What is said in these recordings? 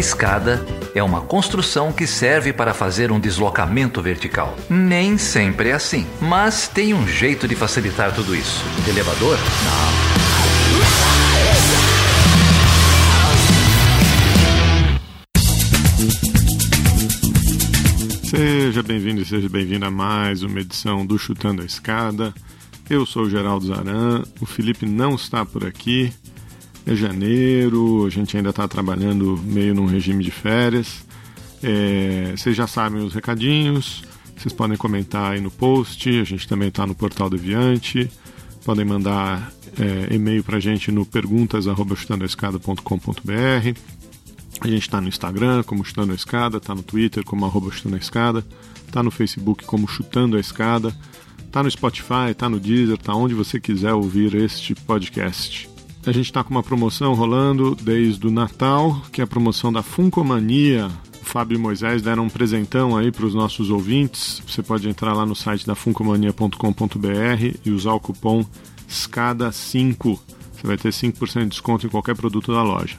escada é uma construção que serve para fazer um deslocamento vertical. Nem sempre é assim, mas tem um jeito de facilitar tudo isso. elevador? Não. Seja bem-vindo e seja bem-vindo a mais uma edição do Chutando a Escada. Eu sou o Geraldo Zaran, o Felipe não está por aqui. É janeiro, a gente ainda está trabalhando meio num regime de férias. É, vocês já sabem os recadinhos, vocês podem comentar aí no post, a gente também está no Portal Deviante. Podem mandar é, e-mail para a gente no perguntas.chutandoescada.com.br a gente está no Instagram como Chutando a Escada, está no Twitter como arroba Chutando a Escada, está no Facebook como Chutando a Escada, está no Spotify, está no Deezer, está onde você quiser ouvir este podcast. A gente está com uma promoção rolando desde o Natal, que é a promoção da Funcomania. O Fábio e Moisés deram um presentão aí para os nossos ouvintes. Você pode entrar lá no site da funcomania.com.br e usar o cupom SCADA5. Você vai ter 5% de desconto em qualquer produto da loja.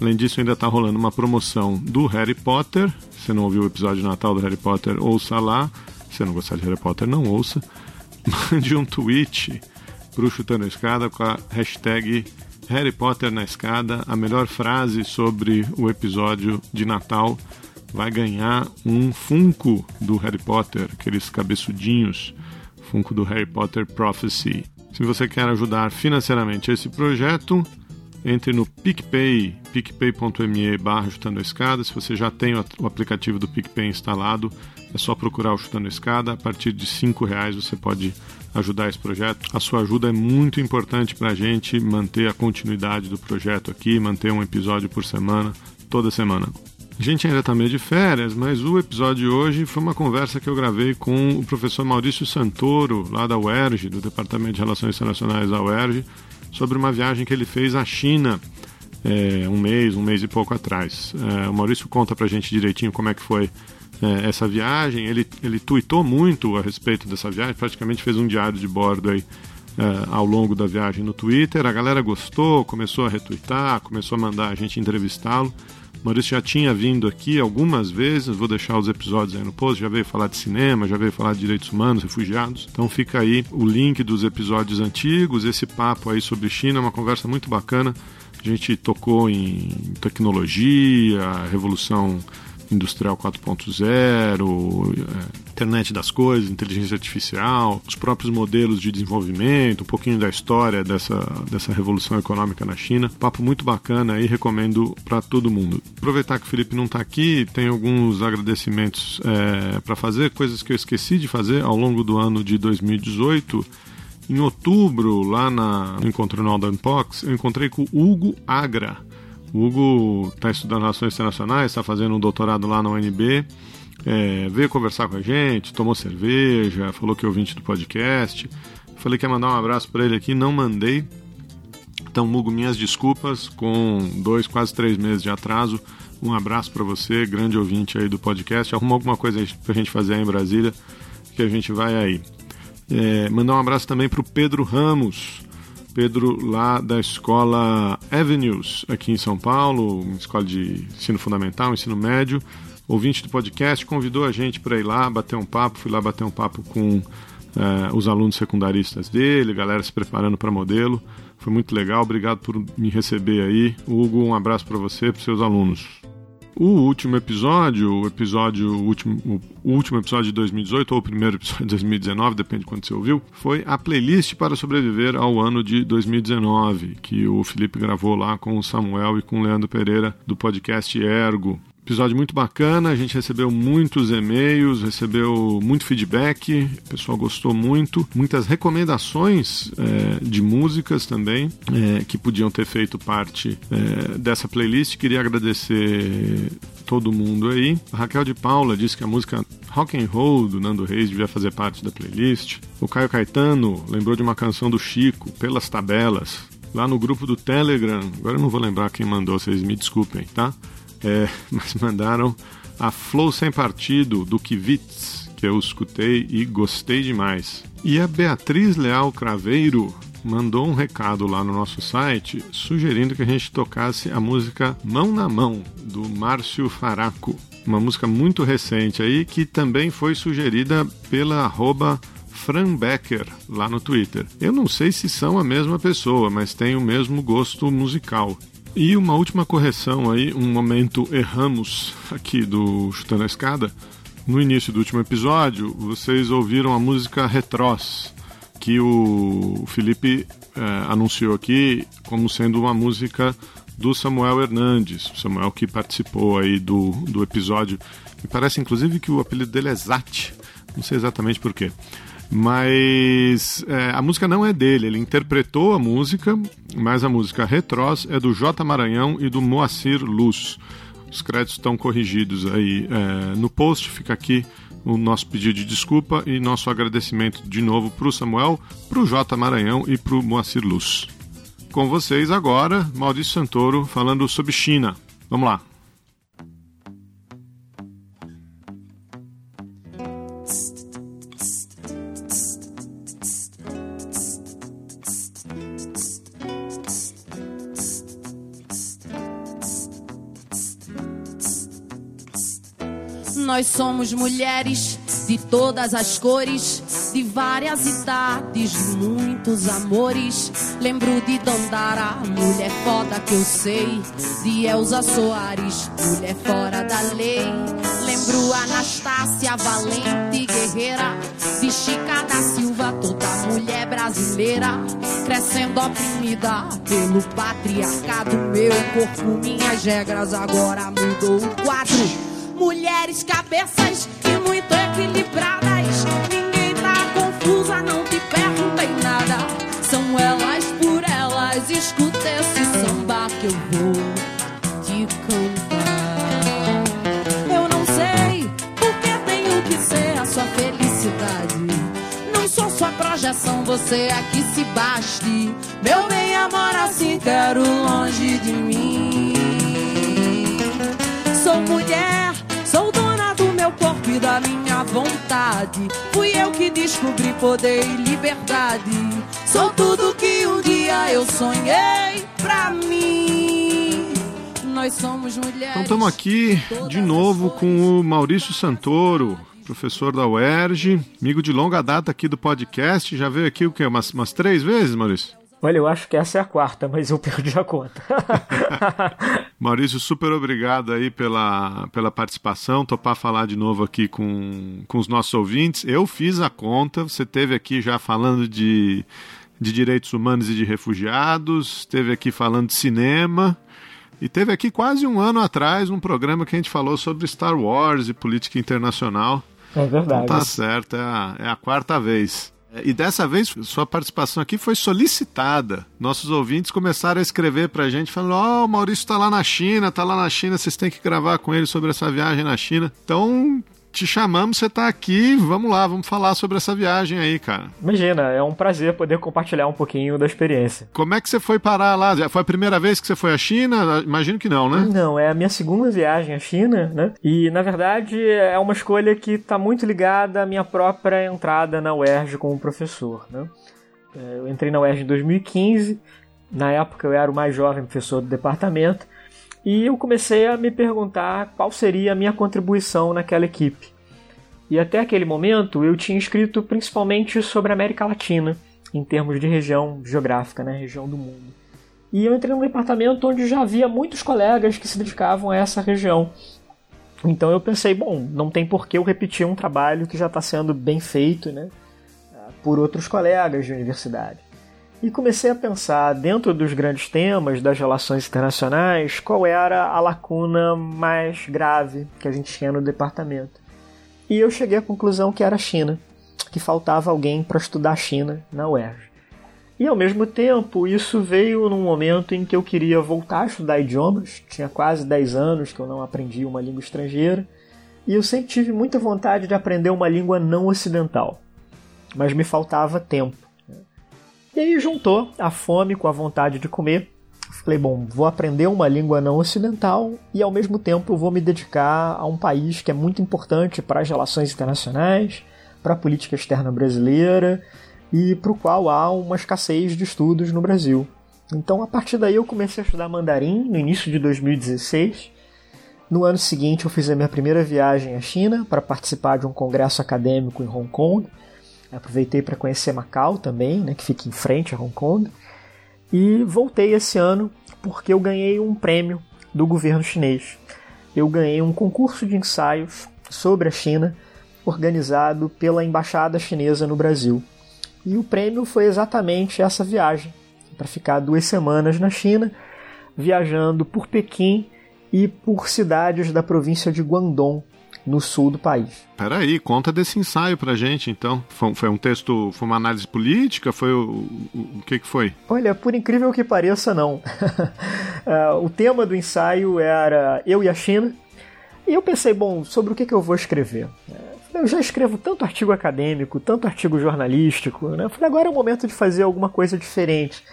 Além disso, ainda está rolando uma promoção do Harry Potter. Se você não ouviu o episódio de Natal do Harry Potter, ouça lá. Se você não gostar de Harry Potter, não ouça. Mande um tweet pro Chutando a Escada com a hashtag Harry Potter na Escada. A melhor frase sobre o episódio de Natal vai ganhar um Funko do Harry Potter, aqueles cabeçudinhos. Funko do Harry Potter Prophecy. Se você quer ajudar financeiramente esse projeto, entre no PicPay, picpay.me barra Chutando a Escada. Se você já tem o aplicativo do PicPay instalado, é só procurar o Chutando a Escada. A partir de R$ reais você pode ajudar esse projeto. A sua ajuda é muito importante para a gente manter a continuidade do projeto aqui, manter um episódio por semana, toda semana. A gente ainda está meio de férias, mas o episódio de hoje foi uma conversa que eu gravei com o professor Maurício Santoro, lá da UERJ, do Departamento de Relações Internacionais da UERJ, sobre uma viagem que ele fez à China é, um mês, um mês e pouco atrás. É, o Maurício conta pra gente direitinho como é que foi é, essa viagem. Ele, ele tuitou muito a respeito dessa viagem, praticamente fez um diário de bordo aí. É, ao longo da viagem no Twitter, a galera gostou, começou a retweetar, começou a mandar a gente entrevistá-lo. Maurício já tinha vindo aqui algumas vezes, vou deixar os episódios aí no post, já veio falar de cinema, já veio falar de direitos humanos, refugiados. Então fica aí o link dos episódios antigos, esse papo aí sobre China, uma conversa muito bacana. A gente tocou em tecnologia, revolução Industrial 4.0, é, internet das coisas, inteligência artificial, os próprios modelos de desenvolvimento, um pouquinho da história dessa, dessa revolução econômica na China. Papo muito bacana aí, recomendo para todo mundo. Aproveitar que o Felipe não está aqui, tem alguns agradecimentos é, para fazer, coisas que eu esqueci de fazer ao longo do ano de 2018. Em outubro, lá na, no encontro no Unpox, eu encontrei com o Hugo Agra o Hugo está estudando Relações Internacionais, está fazendo um doutorado lá na UNB. É, veio conversar com a gente, tomou cerveja, falou que é ouvinte do podcast. Falei que ia mandar um abraço para ele aqui, não mandei. Então, Hugo, minhas desculpas, com dois, quase três meses de atraso. Um abraço para você, grande ouvinte aí do podcast. Arruma alguma coisa para a gente fazer aí em Brasília, que a gente vai aí. É, mandar um abraço também para o Pedro Ramos, Pedro, lá da escola Avenues, aqui em São Paulo, uma escola de ensino fundamental, ensino médio. Ouvinte do podcast, convidou a gente para ir lá bater um papo. Fui lá bater um papo com uh, os alunos secundaristas dele, galera se preparando para modelo. Foi muito legal, obrigado por me receber aí. Hugo, um abraço para você e para seus alunos. O último episódio, o episódio o último, o último episódio de 2018 ou o primeiro episódio de 2019, depende de quando você ouviu, foi a playlist para sobreviver ao ano de 2019, que o Felipe gravou lá com o Samuel e com o Leandro Pereira do podcast Ergo. Episódio muito bacana, a gente recebeu muitos e-mails, recebeu muito feedback, o pessoal gostou muito, muitas recomendações é, de músicas também é, que podiam ter feito parte é, dessa playlist. Queria agradecer todo mundo aí. A Raquel de Paula disse que a música Rock and Roll do Nando Reis devia fazer parte da playlist. O Caio Caetano lembrou de uma canção do Chico, Pelas Tabelas, lá no grupo do Telegram. Agora eu não vou lembrar quem mandou, vocês me desculpem, tá? É, mas mandaram a Flow Sem Partido do Kivitz, que eu escutei e gostei demais. E a Beatriz Leal Craveiro mandou um recado lá no nosso site sugerindo que a gente tocasse a música Mão na Mão, do Márcio Faraco. Uma música muito recente aí que também foi sugerida pela arroba Fran Becker lá no Twitter. Eu não sei se são a mesma pessoa, mas tem o mesmo gosto musical. E uma última correção aí, um momento erramos aqui do Chutando a Escada. No início do último episódio, vocês ouviram a música Retros, que o Felipe é, anunciou aqui como sendo uma música do Samuel Hernandes, Samuel que participou aí do, do episódio. Me parece inclusive que o apelido dele é Zat, não sei exatamente porquê. Mas é, a música não é dele, ele interpretou a música, mas a música Retros é do J. Maranhão e do Moacir Luz. Os créditos estão corrigidos aí é, no post, fica aqui o nosso pedido de desculpa e nosso agradecimento de novo para o Samuel, para o J. Maranhão e para o Moacir Luz. Com vocês agora, Maurício Santoro falando sobre China. Vamos lá. Nós somos mulheres de todas as cores, de várias idades, de muitos amores. Lembro de Dandara, mulher foda que eu sei. De Elza Soares, mulher fora da lei. Lembro Anastácia, valente guerreira. De Chica da Silva, toda mulher brasileira. Crescendo oprimida pelo patriarcado. Meu corpo, minhas regras, agora mudou o quadro. Mulheres cabeças e muito equilibradas. Ninguém tá confusa, não te perguntei nada. São elas por elas. Escuta esse samba que eu vou te cantar. Eu não sei porque tenho que ser a sua felicidade. Não sou sua projeção, você aqui se baste. Meu bem, amor, assim quero longe de mim. Sou mulher corpo e da minha vontade. Fui eu que descobri poder e liberdade. Sou tudo que um dia eu sonhei pra mim. Nós somos mulheres. Então estamos aqui de novo com o Maurício Santoro, professor da UERJ, amigo de longa data aqui do podcast. Já veio aqui o quê? Umas, umas três vezes, Maurício? Olha, eu acho que essa é a quarta, mas eu perdi a conta. Maurício, super obrigado aí pela, pela participação, topar falar de novo aqui com, com os nossos ouvintes. Eu fiz a conta, você teve aqui já falando de, de direitos humanos e de refugiados, esteve aqui falando de cinema, e teve aqui quase um ano atrás um programa que a gente falou sobre Star Wars e política internacional. É verdade. Então tá certo, é a, é a quarta vez. E dessa vez sua participação aqui foi solicitada. Nossos ouvintes começaram a escrever pra gente falando: Ó, oh, o Maurício está lá na China, tá lá na China, vocês têm que gravar com ele sobre essa viagem na China. Então, te chamamos, você está aqui, vamos lá, vamos falar sobre essa viagem aí, cara. Imagina, é um prazer poder compartilhar um pouquinho da experiência. Como é que você foi parar lá? Foi a primeira vez que você foi à China? Imagino que não, né? Não, é a minha segunda viagem à China, né? E, na verdade, é uma escolha que está muito ligada à minha própria entrada na UERJ como professor, né? É, eu entrei na UERJ em 2015, na época eu era o mais jovem professor do departamento, e eu comecei a me perguntar qual seria a minha contribuição naquela equipe. E até aquele momento eu tinha escrito principalmente sobre a América Latina, em termos de região geográfica, né, região do mundo. E eu entrei num departamento onde já havia muitos colegas que se dedicavam a essa região. Então eu pensei, bom, não tem por que eu repetir um trabalho que já está sendo bem feito né, por outros colegas de universidade e comecei a pensar, dentro dos grandes temas das relações internacionais, qual era a lacuna mais grave que a gente tinha no departamento. E eu cheguei à conclusão que era a China, que faltava alguém para estudar a China na UERJ. E ao mesmo tempo, isso veio num momento em que eu queria voltar a estudar idiomas, tinha quase 10 anos que eu não aprendi uma língua estrangeira, e eu sempre tive muita vontade de aprender uma língua não ocidental, mas me faltava tempo. E aí juntou a fome com a vontade de comer. Falei, bom, vou aprender uma língua não ocidental e ao mesmo tempo vou me dedicar a um país que é muito importante para as relações internacionais, para a política externa brasileira e para o qual há uma escassez de estudos no Brasil. Então, a partir daí, eu comecei a estudar mandarim no início de 2016. No ano seguinte, eu fiz a minha primeira viagem à China para participar de um congresso acadêmico em Hong Kong. Aproveitei para conhecer Macau também, né, que fica em frente a Hong Kong. E voltei esse ano porque eu ganhei um prêmio do governo chinês. Eu ganhei um concurso de ensaios sobre a China organizado pela embaixada chinesa no Brasil. E o prêmio foi exatamente essa viagem para ficar duas semanas na China, viajando por Pequim e por cidades da província de Guangdong, no sul do país. Peraí, conta desse ensaio pra gente, então. Foi, foi um texto, foi uma análise política? Foi o, o, o que, que foi? Olha, por incrível que pareça, não. É, o tema do ensaio era eu e a China. E eu pensei, bom, sobre o que, que eu vou escrever? É, eu já escrevo tanto artigo acadêmico, tanto artigo jornalístico, né? Falei, agora é o momento de fazer alguma coisa diferente.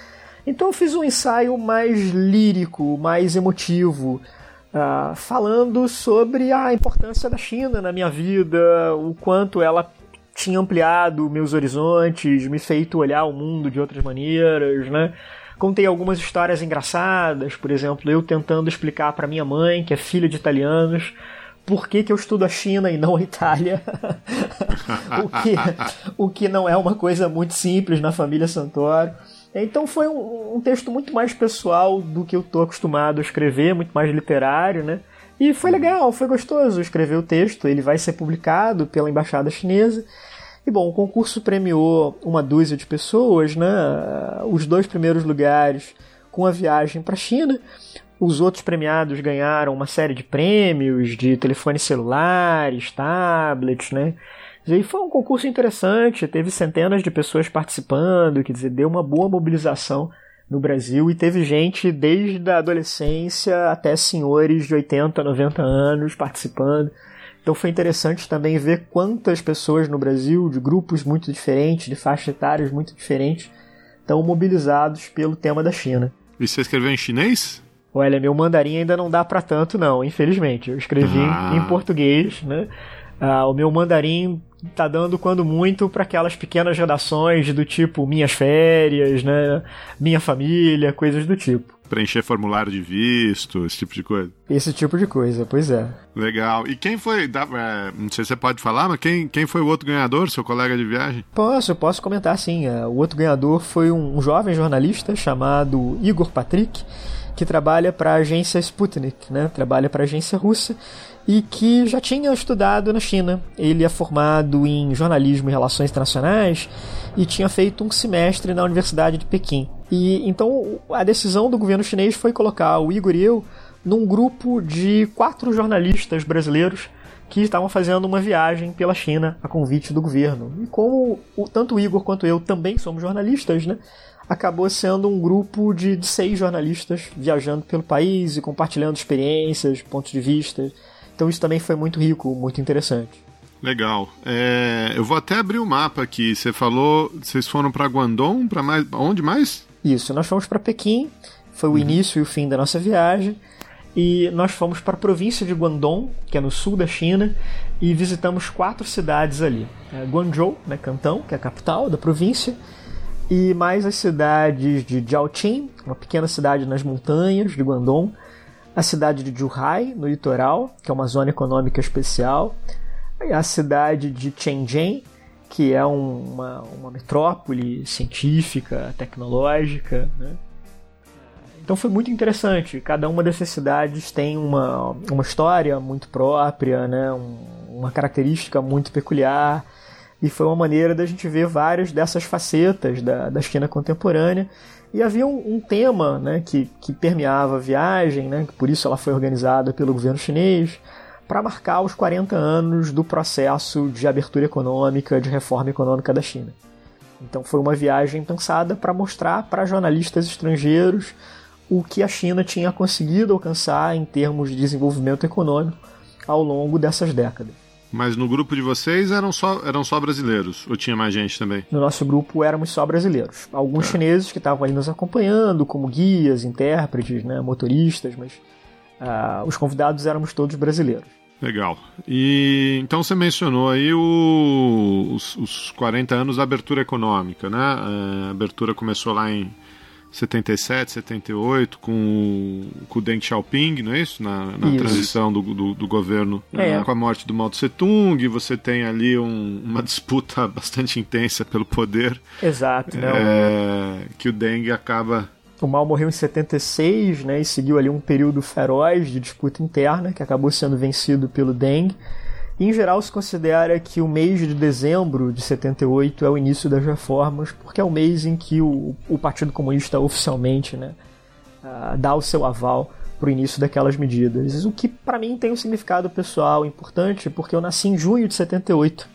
Então eu fiz um ensaio mais lírico, mais emotivo, uh, falando sobre a importância da China na minha vida, o quanto ela tinha ampliado meus horizontes, me feito olhar o mundo de outras maneiras, né? Contei algumas histórias engraçadas, por exemplo, eu tentando explicar para minha mãe, que é filha de italianos, por que, que eu estudo a China e não a Itália. o, que, o que não é uma coisa muito simples na família Santoro. Então foi um, um, texto muito mais pessoal do que eu tô acostumado a escrever, muito mais literário, né? E foi legal, foi gostoso escrever o texto. Ele vai ser publicado pela embaixada chinesa. E bom, o concurso premiou uma dúzia de pessoas, né? Os dois primeiros lugares com a viagem para a China. Os outros premiados ganharam uma série de prêmios de telefones celulares, tablets, né? E foi um concurso interessante, teve centenas de pessoas participando, quer dizer, deu uma boa mobilização no Brasil e teve gente desde a adolescência até senhores de 80, 90 anos participando. Então foi interessante também ver quantas pessoas no Brasil, de grupos muito diferentes, de faixas etárias muito diferentes, estão mobilizados pelo tema da China. E você escreveu em chinês? Olha, meu mandarim ainda não dá para tanto não, infelizmente. Eu escrevi ah. em português, né? Ah, o meu mandarim tá dando quando muito para aquelas pequenas redações do tipo minhas férias, né, minha família, coisas do tipo. Preencher formulário de visto, esse tipo de coisa. Esse tipo de coisa, pois é. Legal. E quem foi, é, não sei se você pode falar, mas quem, quem foi o outro ganhador, seu colega de viagem? Posso, posso comentar sim. É, o outro ganhador foi um, um jovem jornalista chamado Igor Patrick, que trabalha para a agência Sputnik, né? Trabalha para a agência russa e que já tinha estudado na China. Ele é formado em jornalismo e relações internacionais e tinha feito um semestre na Universidade de Pequim. E então a decisão do governo chinês foi colocar o Igor e eu num grupo de quatro jornalistas brasileiros que estavam fazendo uma viagem pela China a convite do governo. E como o, tanto o Igor quanto eu também somos jornalistas, né? Acabou sendo um grupo de, de seis jornalistas viajando pelo país e compartilhando experiências, pontos de vista então isso também foi muito rico, muito interessante. Legal. É, eu vou até abrir o mapa aqui. Você falou, vocês foram para Guangdong, para mais, onde mais? Isso, nós fomos para Pequim. Foi o uhum. início e o fim da nossa viagem. E nós fomos para a província de Guangdong, que é no sul da China, e visitamos quatro cidades ali: é, Guangzhou, né, Cantão, que é a capital da província, e mais as cidades de Jiaoqing, uma pequena cidade nas montanhas de Guangdong, a cidade de Zhuhai, no litoral, que é uma zona econômica especial, a cidade de Shenzhen, que é uma, uma metrópole científica, tecnológica. Né? Então foi muito interessante. Cada uma dessas cidades tem uma, uma história muito própria, né? Um, uma característica muito peculiar. E foi uma maneira da gente ver várias dessas facetas da, da China contemporânea e havia um, um, tema né, que, que permeava a viagem, né, por isso ela foi organizada pelo governo chinês, para marcar os 40 anos do processo de abertura econômica, de reforma econômica da China. Então foi uma viagem pensada para mostrar para jornalistas estrangeiros o que a China tinha conseguido alcançar em termos de desenvolvimento econômico ao longo dessas décadas. Mas no grupo de vocês eram só, eram só brasileiros? Ou tinha mais gente também? No nosso grupo éramos só brasileiros. Alguns é. chineses que estavam ali nos acompanhando, como guias, intérpretes, né, motoristas, mas uh, os convidados éramos todos brasileiros. Legal. E então você mencionou aí o, os, os 40 anos da abertura econômica, né? É, a abertura começou lá em 77, 78, com, com o Deng Xiaoping, não é isso? Na, na isso. transição do, do, do governo é. com a morte do Mao Tse Tung. Você tem ali um, uma disputa bastante intensa pelo poder. Exato. Né? É, que o Deng acaba o Mao morreu em 76, né, e seguiu ali um período feroz de disputa interna, que acabou sendo vencido pelo Deng. Em geral, se considera que o mês de dezembro de 78 é o início das reformas, porque é o mês em que o, o Partido Comunista oficialmente né, uh, dá o seu aval para o início daquelas medidas. O que, para mim, tem um significado pessoal importante, porque eu nasci em junho de 78.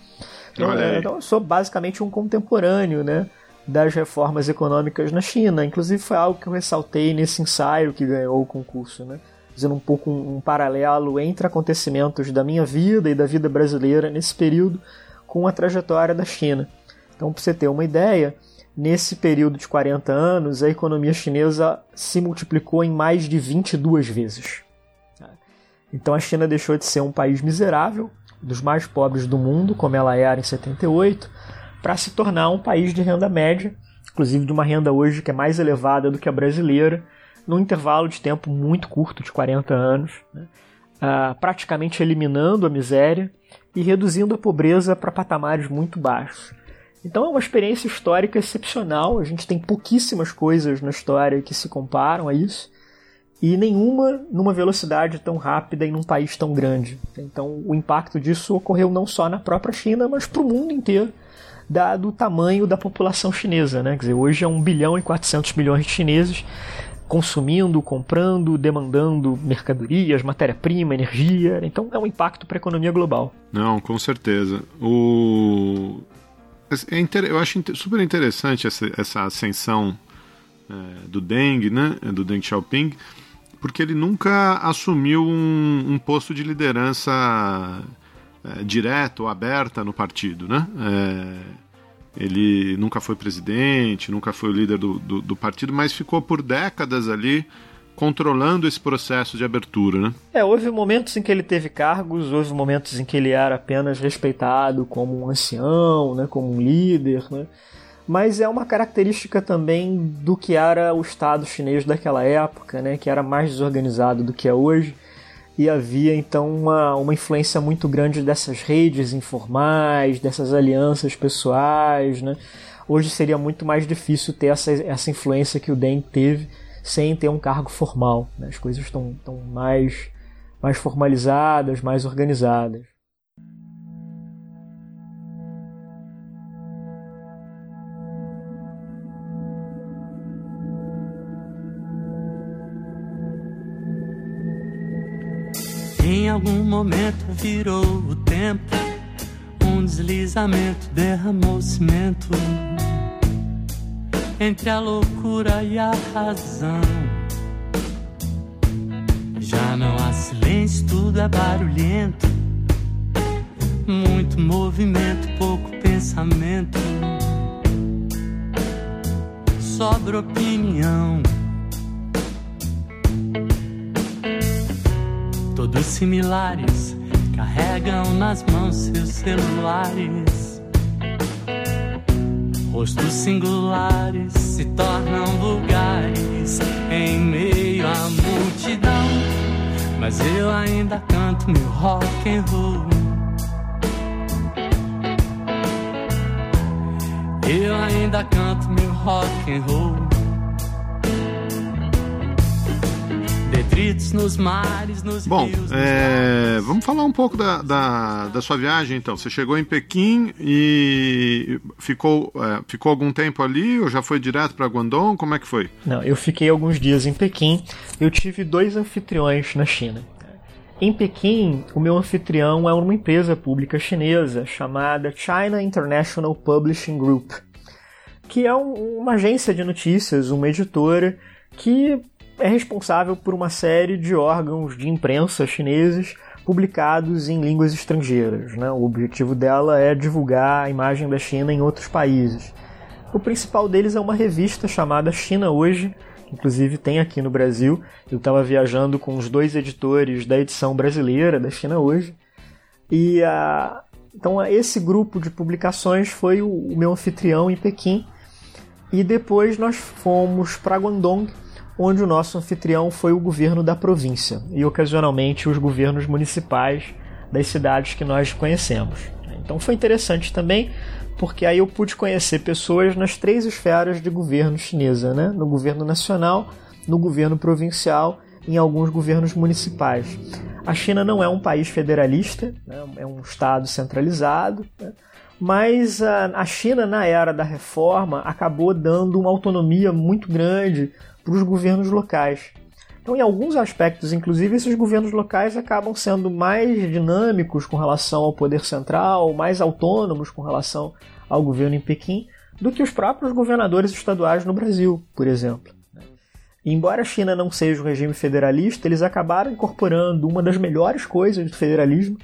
Então, então eu sou basicamente um contemporâneo, né? das reformas econômicas na China. Inclusive foi algo que eu ressaltei nesse ensaio que ganhou o concurso, né? Fazendo um pouco um, um paralelo entre acontecimentos da minha vida e da vida brasileira nesse período com a trajetória da China. Então, para você ter uma ideia, nesse período de 40 anos, a economia chinesa se multiplicou em mais de 22 vezes. Então, a China deixou de ser um país miserável, dos mais pobres do mundo, como ela era em 78, para se tornar um país de renda média, inclusive de uma renda hoje que é mais elevada do que a brasileira, num intervalo de tempo muito curto, de 40 anos, né? uh, praticamente eliminando a miséria e reduzindo a pobreza para patamares muito baixos. Então é uma experiência histórica excepcional, a gente tem pouquíssimas coisas na história que se comparam a isso, e nenhuma numa velocidade tão rápida e num país tão grande. Então o impacto disso ocorreu não só na própria China, mas para o mundo inteiro dado o tamanho da população chinesa. Né? Quer dizer, hoje é 1 bilhão e 400 milhões de chineses consumindo, comprando, demandando mercadorias, matéria-prima, energia. Então é um impacto para a economia global. Não, com certeza. O... É inter... Eu acho super interessante essa, essa ascensão é, do Deng, né? do Deng Xiaoping, porque ele nunca assumiu um, um posto de liderança é, direta ou aberta no partido, né? É, ele nunca foi presidente, nunca foi o líder do, do, do, partido, mas ficou por décadas ali controlando esse processo de abertura, né? É, houve momentos em que ele teve cargos, houve momentos em que ele era apenas respeitado como um ancião, né, como um líder, né? Mas é uma característica também do que era o Estado chinês daquela época, né, que era mais desorganizado do que é hoje e havia então uma, uma influência muito grande dessas redes informais, dessas alianças pessoais. Né? Hoje seria muito mais difícil ter essa, essa influência que o Deng teve sem ter um cargo formal. Né? As coisas estão, mais, mais formalizadas, mais organizadas. Algum momento virou o tempo, um deslizamento derramou cimento entre a loucura e a razão. Já não há silêncio, tudo é barulhento. Muito movimento, pouco pensamento. Sobra opinião. Todos similares, carregam nas mãos seus celulares. Rostos singulares se tornam lugares em meio à multidão. Mas eu ainda canto meu rock and roll. Eu ainda canto meu rock and roll. Nos mares, nos Bom, rios, é, vamos falar um pouco da, da, da, sua viagem então. Você chegou em Pequim e ficou, é, ficou algum tempo ali ou já foi direto para Guangdong? Como é que foi? Não, eu fiquei alguns dias em Pequim. Eu tive dois anfitriões na China. Em Pequim, o meu anfitrião é uma empresa pública chinesa chamada China International Publishing Group, que é um, uma agência de notícias, uma editora que é responsável por uma série de órgãos de imprensa chineses publicados em línguas estrangeiras. Né? O objetivo dela é divulgar a imagem da China em outros países. O principal deles é uma revista chamada China Hoje, inclusive tem aqui no Brasil. Eu estava viajando com os dois editores da edição brasileira da China hoje. E a, então esse grupo de publicações foi o meu anfitrião em Pequim. E depois nós fomos para Guangdong, onde o nosso anfitrião foi o governo da província e ocasionalmente os governos municipais das cidades que nós conhecemos. Então foi interessante também, porque aí eu pude conhecer pessoas nas três esferas de governo chinesa, né? no governo nacional, no governo provincial em alguns governos municipais. A China não é um país federalista, né? é um estado centralizado, né? mas a, a China, na era da reforma, acabou dando uma autonomia muito grande para os governos locais. Então, em alguns aspectos, inclusive, esses governos locais acabam sendo mais dinâmicos com relação ao poder central, mais autônomos com relação ao governo em Pequim, do que os próprios governadores estaduais no Brasil, por exemplo. Embora a China não seja um regime federalista, eles acabaram incorporando uma das melhores coisas do federalismo,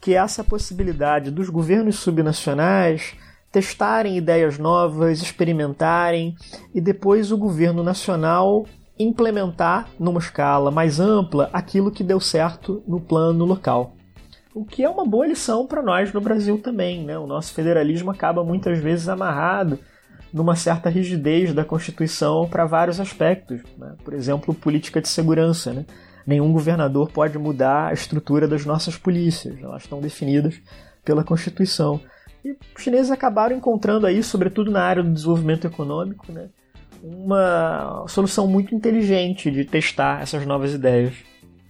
que é essa possibilidade dos governos subnacionais testarem ideias novas, experimentarem e depois o governo nacional implementar numa escala mais ampla aquilo que deu certo no plano local. O que é uma boa lição para nós no Brasil também. Né? O nosso federalismo acaba muitas vezes amarrado numa certa rigidez da Constituição para vários aspectos. Né? Por exemplo, política de segurança. Né? Nenhum governador pode mudar a estrutura das nossas polícias, elas estão definidas pela Constituição. E os chineses acabaram encontrando aí, sobretudo na área do desenvolvimento econômico, né? uma solução muito inteligente de testar essas novas ideias.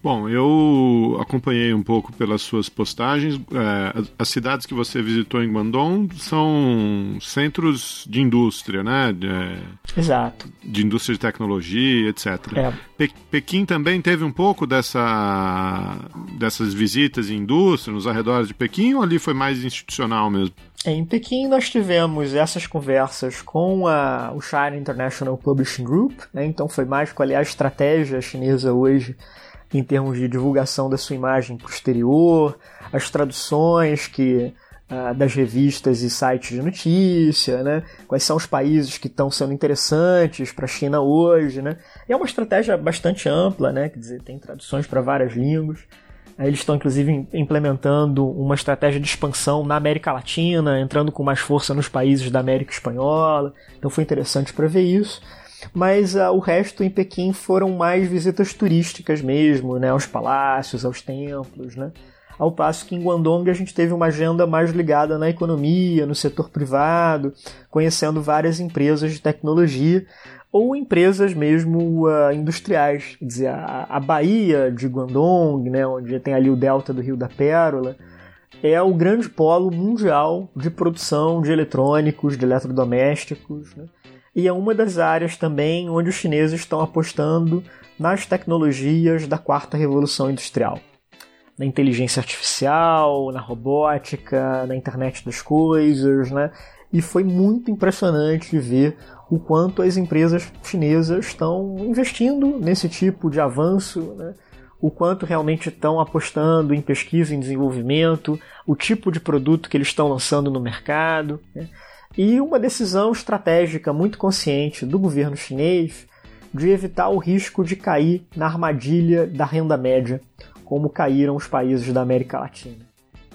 Bom, eu acompanhei um pouco pelas suas postagens. É, as cidades que você visitou em Guangdong são centros de indústria, né? De, Exato. De indústria de tecnologia, etc. É. Pe Pequim também teve um pouco dessa, dessas visitas em indústria, nos arredores de Pequim, ou ali foi mais institucional mesmo? Em Pequim nós tivemos essas conversas com a, o China International Publishing Group, né? então foi mais qual é a estratégia chinesa hoje em termos de divulgação da sua imagem para o exterior, as traduções que uh, das revistas e sites de notícia, né? quais são os países que estão sendo interessantes para a China hoje. Né? E é uma estratégia bastante ampla, né? quer dizer, tem traduções para várias línguas. Eles estão, inclusive, implementando uma estratégia de expansão na América Latina, entrando com mais força nos países da América Espanhola. Então foi interessante para ver isso. Mas uh, o resto em Pequim foram mais visitas turísticas mesmo, né? aos palácios, aos templos. Né? Ao passo que em Guangdong a gente teve uma agenda mais ligada na economia, no setor privado, conhecendo várias empresas de tecnologia ou empresas mesmo uh, industriais. Quer dizer, a, a Baía de Guangdong, né, onde tem ali o delta do Rio da Pérola, é o grande polo mundial de produção de eletrônicos, de eletrodomésticos. Né? E é uma das áreas também onde os chineses estão apostando nas tecnologias da quarta revolução industrial. Na inteligência artificial, na robótica, na internet das coisas, né? E foi muito impressionante ver o quanto as empresas chinesas estão investindo nesse tipo de avanço, né? o quanto realmente estão apostando em pesquisa e desenvolvimento, o tipo de produto que eles estão lançando no mercado. Né? E uma decisão estratégica muito consciente do governo chinês de evitar o risco de cair na armadilha da renda média, como caíram os países da América Latina,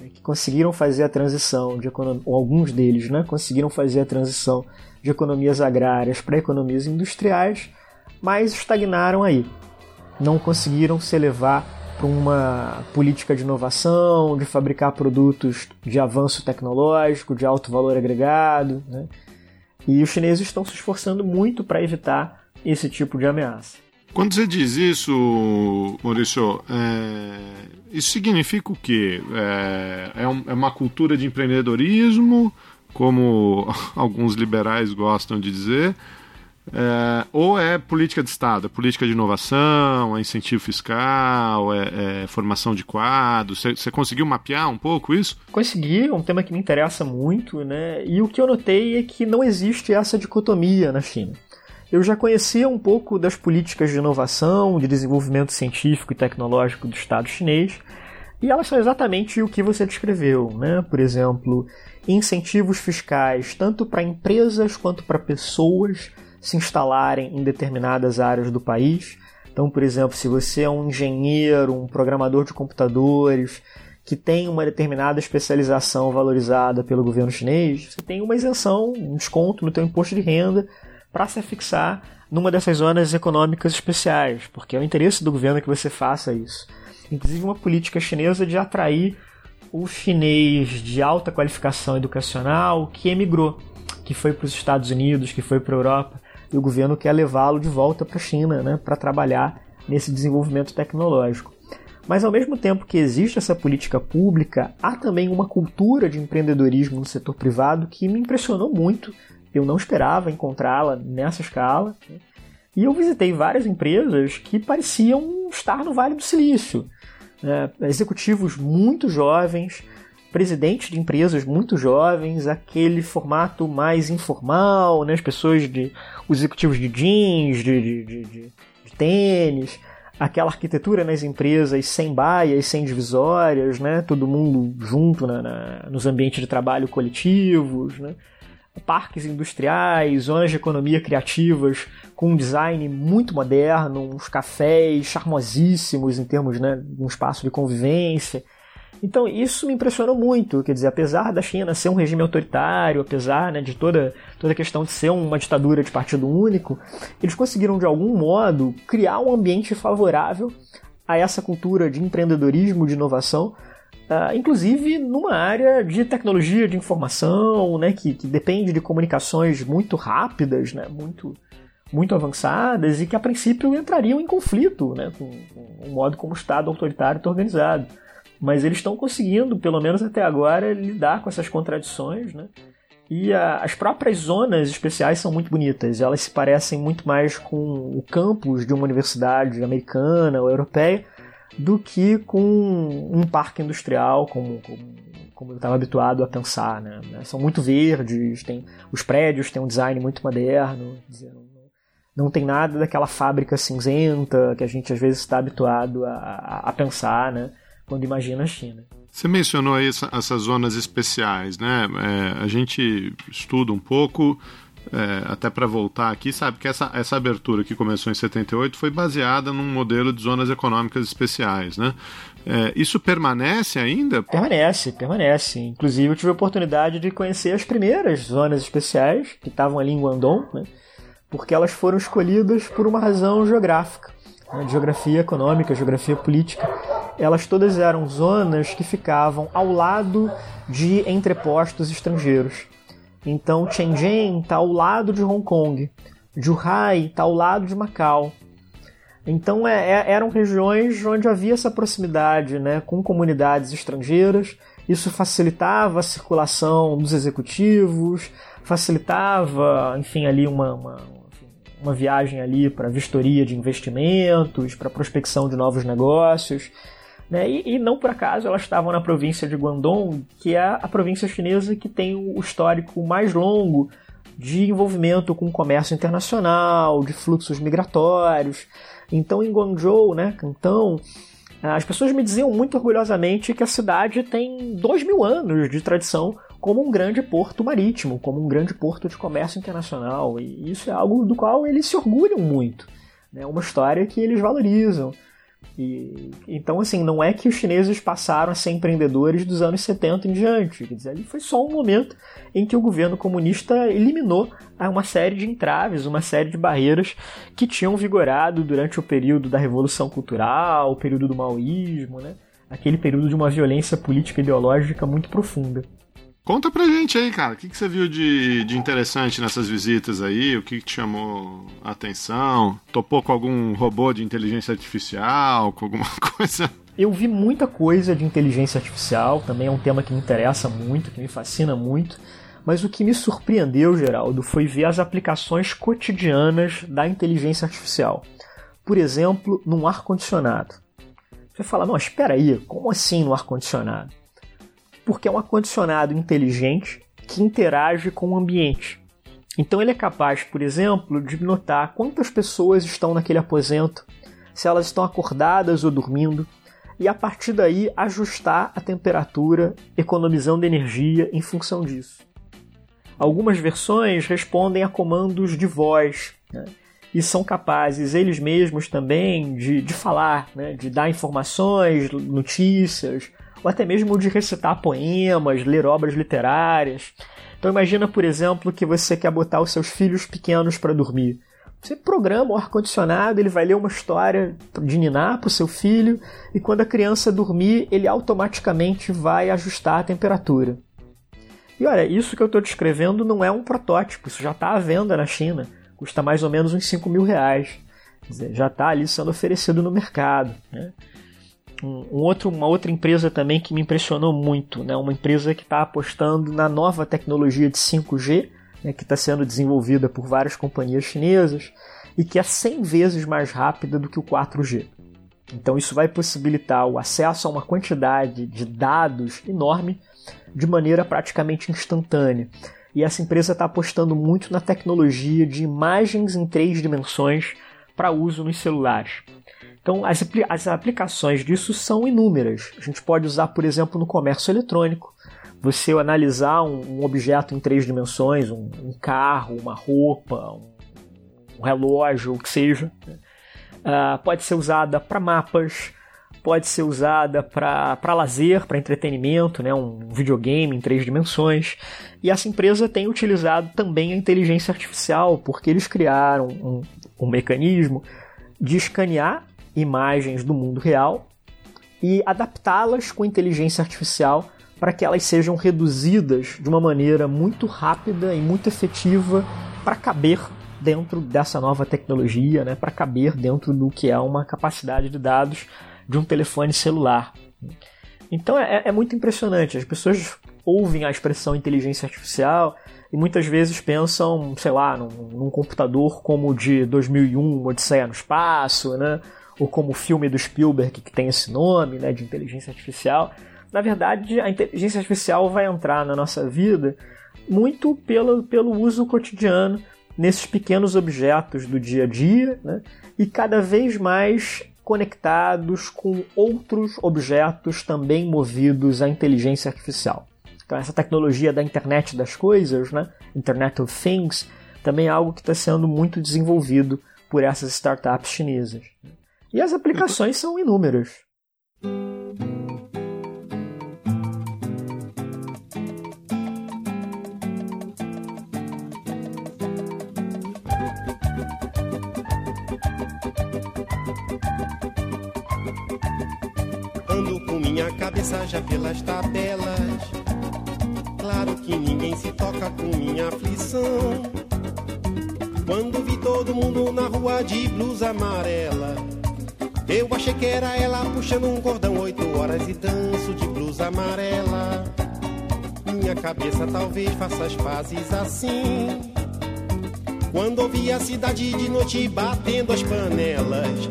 né? que conseguiram fazer a transição de alguns deles, né, conseguiram fazer a transição de economias agrárias para economias industriais, mas estagnaram aí. Não conseguiram se elevar para uma política de inovação, de fabricar produtos de avanço tecnológico, de alto valor agregado. Né? E os chineses estão se esforçando muito para evitar esse tipo de ameaça. Quando você diz isso, Maurício, é... isso significa o quê? É... É, é uma cultura de empreendedorismo? como alguns liberais gostam de dizer, é, ou é política de Estado, é política de inovação, é incentivo fiscal, é, é formação de quadros. Você conseguiu mapear um pouco isso? Consegui, é um tema que me interessa muito, né? E o que eu notei é que não existe essa dicotomia na China. Eu já conhecia um pouco das políticas de inovação, de desenvolvimento científico e tecnológico do Estado chinês, e elas são exatamente o que você descreveu, né? Por exemplo, incentivos fiscais, tanto para empresas quanto para pessoas, se instalarem em determinadas áreas do país. Então, por exemplo, se você é um engenheiro, um programador de computadores, que tem uma determinada especialização valorizada pelo governo chinês, você tem uma isenção, um desconto no teu imposto de renda para se afixar numa dessas zonas econômicas especiais, porque é o interesse do governo que você faça isso. Inclusive uma política chinesa de atrair o chinês de alta qualificação educacional que emigrou, que foi para os Estados Unidos, que foi para a Europa, e o governo quer levá-lo de volta para a China, né, para trabalhar nesse desenvolvimento tecnológico. Mas ao mesmo tempo que existe essa política pública, há também uma cultura de empreendedorismo no setor privado que me impressionou muito. Eu não esperava encontrá-la nessa escala. E eu visitei várias empresas que pareciam estar no Vale do Silício. É, executivos muito jovens, presidentes de empresas muito jovens, aquele formato mais informal, né? as pessoas de. os executivos de jeans, de, de, de, de tênis aquela arquitetura nas empresas sem baias, sem divisórias, né? todo mundo junto na, na, nos ambientes de trabalho coletivos, né? parques industriais, zonas de economia criativas com um design muito moderno, uns cafés charmosíssimos em termos né, de um espaço de convivência. Então isso me impressionou muito, quer dizer, apesar da China ser um regime autoritário, apesar né, de toda, toda a questão de ser uma ditadura de partido único, eles conseguiram de algum modo criar um ambiente favorável a essa cultura de empreendedorismo, de inovação, Uh, inclusive numa área de tecnologia de informação, né, que, que, depende de comunicações muito rápidas, né, muito, muito avançadas e que a princípio entrariam em conflito né, com, com o modo como o Estado autoritário está organizado mas eles estão conseguindo, pelo menos até agora, lidar com essas contradições, né? E a, as próprias zonas especiais são muito bonitas. Elas se parecem muito mais com o campus de uma universidade americana ou europeia do que com um parque industrial, como, como, como eu estava habituado a pensar. Né? São muito verdes, tem, os prédios têm um design muito moderno. Não tem nada daquela fábrica cinzenta que a gente às vezes está habituado a, a pensar. Né? Quando imagina a China. Você mencionou aí essa, essas zonas especiais, né? É, a gente estuda um pouco, é, até para voltar aqui, sabe que essa, essa abertura que começou em 78 foi baseada num modelo de zonas econômicas especiais, né? É, isso permanece ainda? Permanece, permanece. Inclusive eu tive a oportunidade de conhecer as primeiras zonas especiais que estavam ali em Guangdong, né? porque elas foram escolhidas por uma razão geográfica, né? geografia econômica, geografia política elas todas eram zonas que ficavam ao lado de entrepostos estrangeiros. Então, Shenzhen está ao lado de Hong Kong, Zhuhai está ao lado de Macau. Então, é, é, eram regiões onde havia essa proximidade né, com comunidades estrangeiras. Isso facilitava a circulação dos executivos, facilitava, enfim, ali uma, uma, uma viagem ali para vistoria de investimentos, para prospecção de novos negócios. Né? E, e, não por acaso elas estavam na província de Guangdong, que é a província chinesa que tem o histórico mais longo de envolvimento com o comércio internacional, de fluxos migratórios. Então, em Guangzhou, né, Cantão, as pessoas me diziam muito orgulhosamente que a cidade tem dois mil anos de tradição como um grande porto marítimo, como um grande porto de comércio internacional. E isso é algo do qual eles se orgulham muito. É né? uma história que eles valorizam. E, então, assim, não é que os chineses passaram a ser empreendedores dos anos 70 em diante. Quer dizer, ali foi só um momento em que o governo comunista eliminou uma série de entraves, uma série de barreiras que tinham vigorado durante o período da Revolução Cultural, o período do maoísmo, né? aquele período de uma violência política e ideológica muito profunda. Conta pra gente aí, cara, o que, que você viu de, de interessante nessas visitas aí? O que, que te chamou a atenção? Topou com algum robô de inteligência artificial, com alguma coisa? Eu vi muita coisa de inteligência artificial, também é um tema que me interessa muito, que me fascina muito. Mas o que me surpreendeu, Geraldo, foi ver as aplicações cotidianas da inteligência artificial. Por exemplo, num ar-condicionado. Você fala, não, espera aí, como assim no ar-condicionado? Porque é um ar-condicionado inteligente que interage com o ambiente. Então ele é capaz, por exemplo, de notar quantas pessoas estão naquele aposento, se elas estão acordadas ou dormindo, e a partir daí ajustar a temperatura, economizando energia em função disso. Algumas versões respondem a comandos de voz né? e são capazes eles mesmos também de, de falar, né? de dar informações, notícias, ou até mesmo de recitar poemas, ler obras literárias. Então imagina, por exemplo, que você quer botar os seus filhos pequenos para dormir. Você programa o ar-condicionado, ele vai ler uma história de ninar para o seu filho, e quando a criança dormir, ele automaticamente vai ajustar a temperatura. E olha, isso que eu estou descrevendo não é um protótipo, isso já está à venda na China. Custa mais ou menos uns 5 mil reais. Dizer, já está ali sendo oferecido no mercado. Né? Um, outro, uma outra empresa também que me impressionou muito, né? uma empresa que está apostando na nova tecnologia de 5G, né, que está sendo desenvolvida por várias companhias chinesas e que é 100 vezes mais rápida do que o 4G. Então isso vai possibilitar o acesso a uma quantidade de dados enorme de maneira praticamente instantânea. E essa empresa está apostando muito na tecnologia de imagens em três dimensões para uso nos celulares. Então, as, as aplicações disso são inúmeras. A gente pode usar, por exemplo, no comércio eletrônico, você analisar um, um objeto em três dimensões, um, um carro, uma roupa, um, um, relógio, o que seja. Uh, pode ser usada para mapas, pode ser usada para lazer, para entretenimento, né? um videogame em três dimensões. E essa empresa tem utilizado também a inteligência artificial, porque eles criaram um, um mecanismo de escanear imagens do mundo real e adaptá-las com inteligência artificial para que elas sejam reduzidas de uma maneira muito rápida e muito efetiva para caber dentro dessa nova tecnologia, né, para caber dentro do que é uma capacidade de dados de um telefone celular. Então é, é muito impressionante. As pessoas ouvem a expressão inteligência artificial e muitas vezes pensam, sei lá, num, num computador como o de 2001, Odisseia no Espaço, né? Ou como o filme do Spielberg que tem esse nome, né, de inteligência artificial na verdade, a inteligência artificial vai entrar na nossa vida muito pelo, pelo uso cotidiano nesses pequenos objetos do dia a dia né? e cada vez mais conectados com outros objetos também movidos à inteligência artificial. Então, essa tecnologia da internet das coisas, né? Internet of Things, também é algo que está sendo muito desenvolvido por essas startups chinesas. E as aplicações são inúmeras. minha cabeça já pelas tabelas. Claro que ninguém se toca com minha aflição. Quando vi todo mundo na rua de blusa amarela, eu achei que era ela puxando um cordão oito horas e danço de blusa amarela. Minha cabeça talvez faça as fases assim. Quando ouvi a cidade de noite batendo as panelas,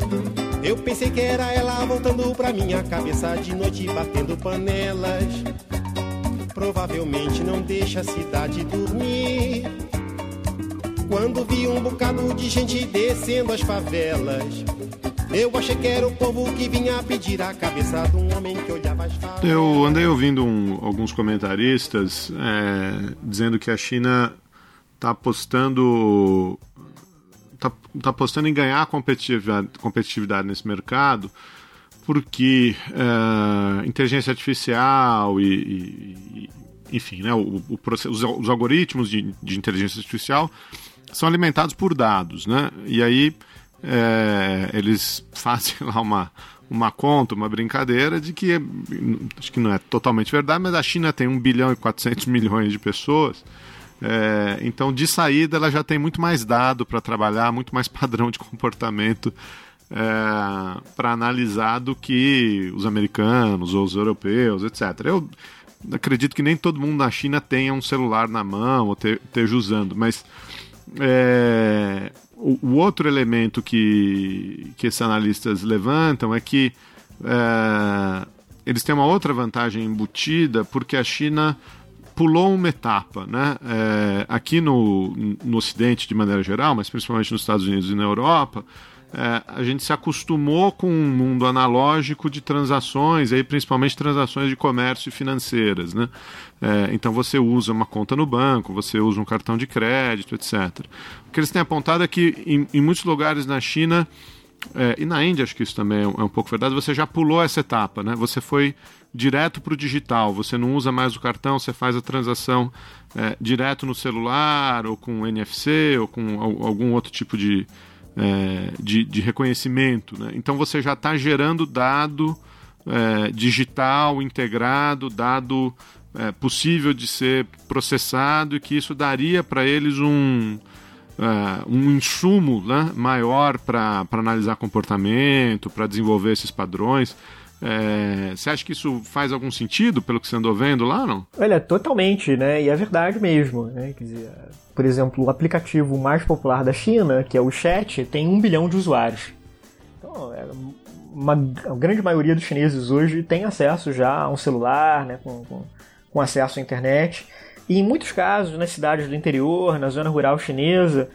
eu pensei que era ela voltando pra minha cabeça de noite batendo panelas. Provavelmente não deixa a cidade dormir. Quando vi um bocado de gente descendo as favelas, eu achei que era o povo que vinha pedir a cabeça de um homem que olhava as favelas. Eu andei ouvindo um, alguns comentaristas é, dizendo que a China está apostando está tá apostando em ganhar competitividade, competitividade nesse mercado porque uh, inteligência artificial e, e enfim, né, o, o os, os, algoritmos de, de, inteligência artificial são alimentados por dados, né? E aí é, eles fazem lá uma, uma conta, uma brincadeira de que acho que não é totalmente verdade, mas a China tem 1 bilhão e 400 milhões de pessoas é, então, de saída, ela já tem muito mais dado para trabalhar, muito mais padrão de comportamento é, para analisar do que os americanos ou os europeus, etc. Eu acredito que nem todo mundo na China tenha um celular na mão ou esteja usando, mas é, o, outro elemento que, que esses analistas levantam é que é, eles têm uma outra vantagem embutida, porque a China pulou uma etapa, né? É, aqui no, no Ocidente, de maneira geral, mas principalmente nos Estados Unidos e na Europa, é, a gente se acostumou com um mundo analógico de transações, aí principalmente transações de comércio e financeiras. Né? É, então você usa uma conta no banco, você usa um cartão de crédito, etc. O que eles têm apontado é que em, em muitos lugares na China é, e na Índia acho que isso também é um, é um, pouco verdade, você já pulou essa etapa, né? Você foi direto para o digital, você não usa mais o cartão, você faz a transação é, direto no celular, ou com NFC, ou com algum outro tipo de, é, de, de, reconhecimento. Né? Então você já está gerando dado é, digital integrado, dado é, possível de ser processado e que isso daria para eles um uh, um insumo né, maior para analisar comportamento, para desenvolver esses padrões. É, você acha que isso faz algum sentido pelo que você andou vendo lá, não? Olha, totalmente, né? E é verdade mesmo, né? Quer dizer, por exemplo, o aplicativo mais popular da China, que é o Chat, tem um bilhão de usuários. Então, é uma, a grande maioria dos chineses hoje tem acesso já a um celular, né? Com, com, com acesso à internet. E em muitos casos, nas cidades do interior, na zona rural chinesa,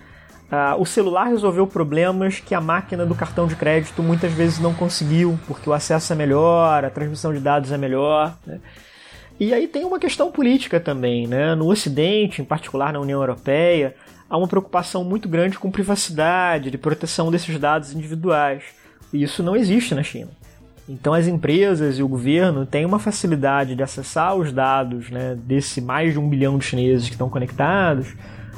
uh, o celular resolveu problemas que a máquina do cartão de crédito muitas vezes não conseguiu, porque o acesso é melhor, a transmissão de dados é melhor. Né? E aí tem uma questão política também. Né? No Ocidente, em particular na União Europeia, há uma preocupação muito grande com privacidade, de proteção desses dados individuais. E isso não existe na China. Então as empresas e o governo têm uma facilidade de acessar os dados né, desse mais de um bilhão de chineses que estão conectados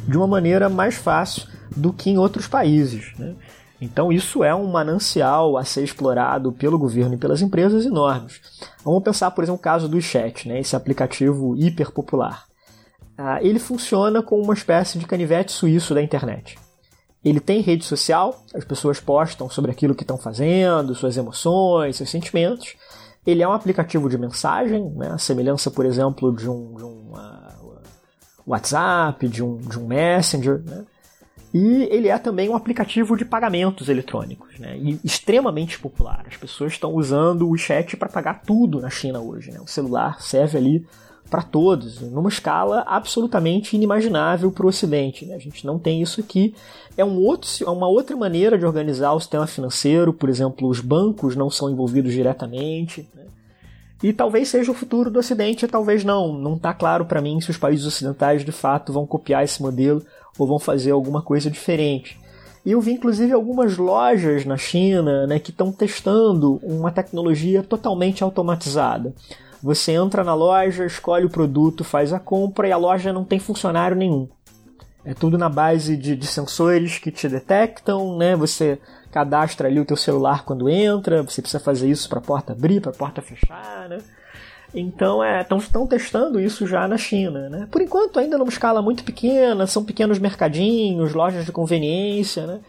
de uma maneira mais fácil do que em outros países. Né? Então isso é um manancial a ser explorado pelo governo e pelas empresas enormes. Vamos pensar, por exemplo, o caso do chat, né, esse aplicativo hiper popular. Ah, ele funciona como uma espécie de canivete suíço da internet. Ele tem rede social, as pessoas postam sobre aquilo que estão fazendo, suas emoções, seus sentimentos. Ele é um aplicativo de mensagem, né? a semelhança, por exemplo, de um, de um WhatsApp, de um, de um Messenger. Né? E ele é também um aplicativo de pagamentos eletrônicos, né? E extremamente popular. As pessoas estão usando o chat para pagar tudo na China hoje. Né? O celular serve ali para todos, numa escala absolutamente inimaginável para o Ocidente. Né? A gente não tem isso aqui. É, um outro, é uma outra maneira de organizar o sistema financeiro, por exemplo, os bancos não são envolvidos diretamente. Né? E talvez seja o futuro do Ocidente, talvez não. Não está claro para mim se os países ocidentais de fato vão copiar esse modelo ou vão fazer alguma coisa diferente. E eu vi inclusive algumas lojas na China né, que estão testando uma tecnologia totalmente automatizada. Você entra na loja, escolhe o produto, faz a compra e a loja não tem funcionário nenhum. É tudo na base de, de sensores que te detectam, né? Você cadastra ali o teu celular quando entra, você precisa fazer isso para a porta abrir, para a porta fechar, né? Então, é, estão testando isso já na China. Né? Por enquanto, ainda numa escala muito pequena, são pequenos mercadinhos, lojas de conveniência, né?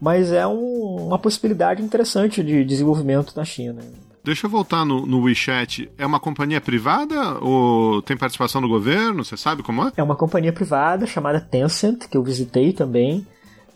mas é um, uma possibilidade interessante de desenvolvimento na China. Deixa eu voltar no, no, WeChat. É uma companhia privada ou tem participação do governo? Você sabe como é? É uma companhia privada chamada Tencent, que eu visitei também.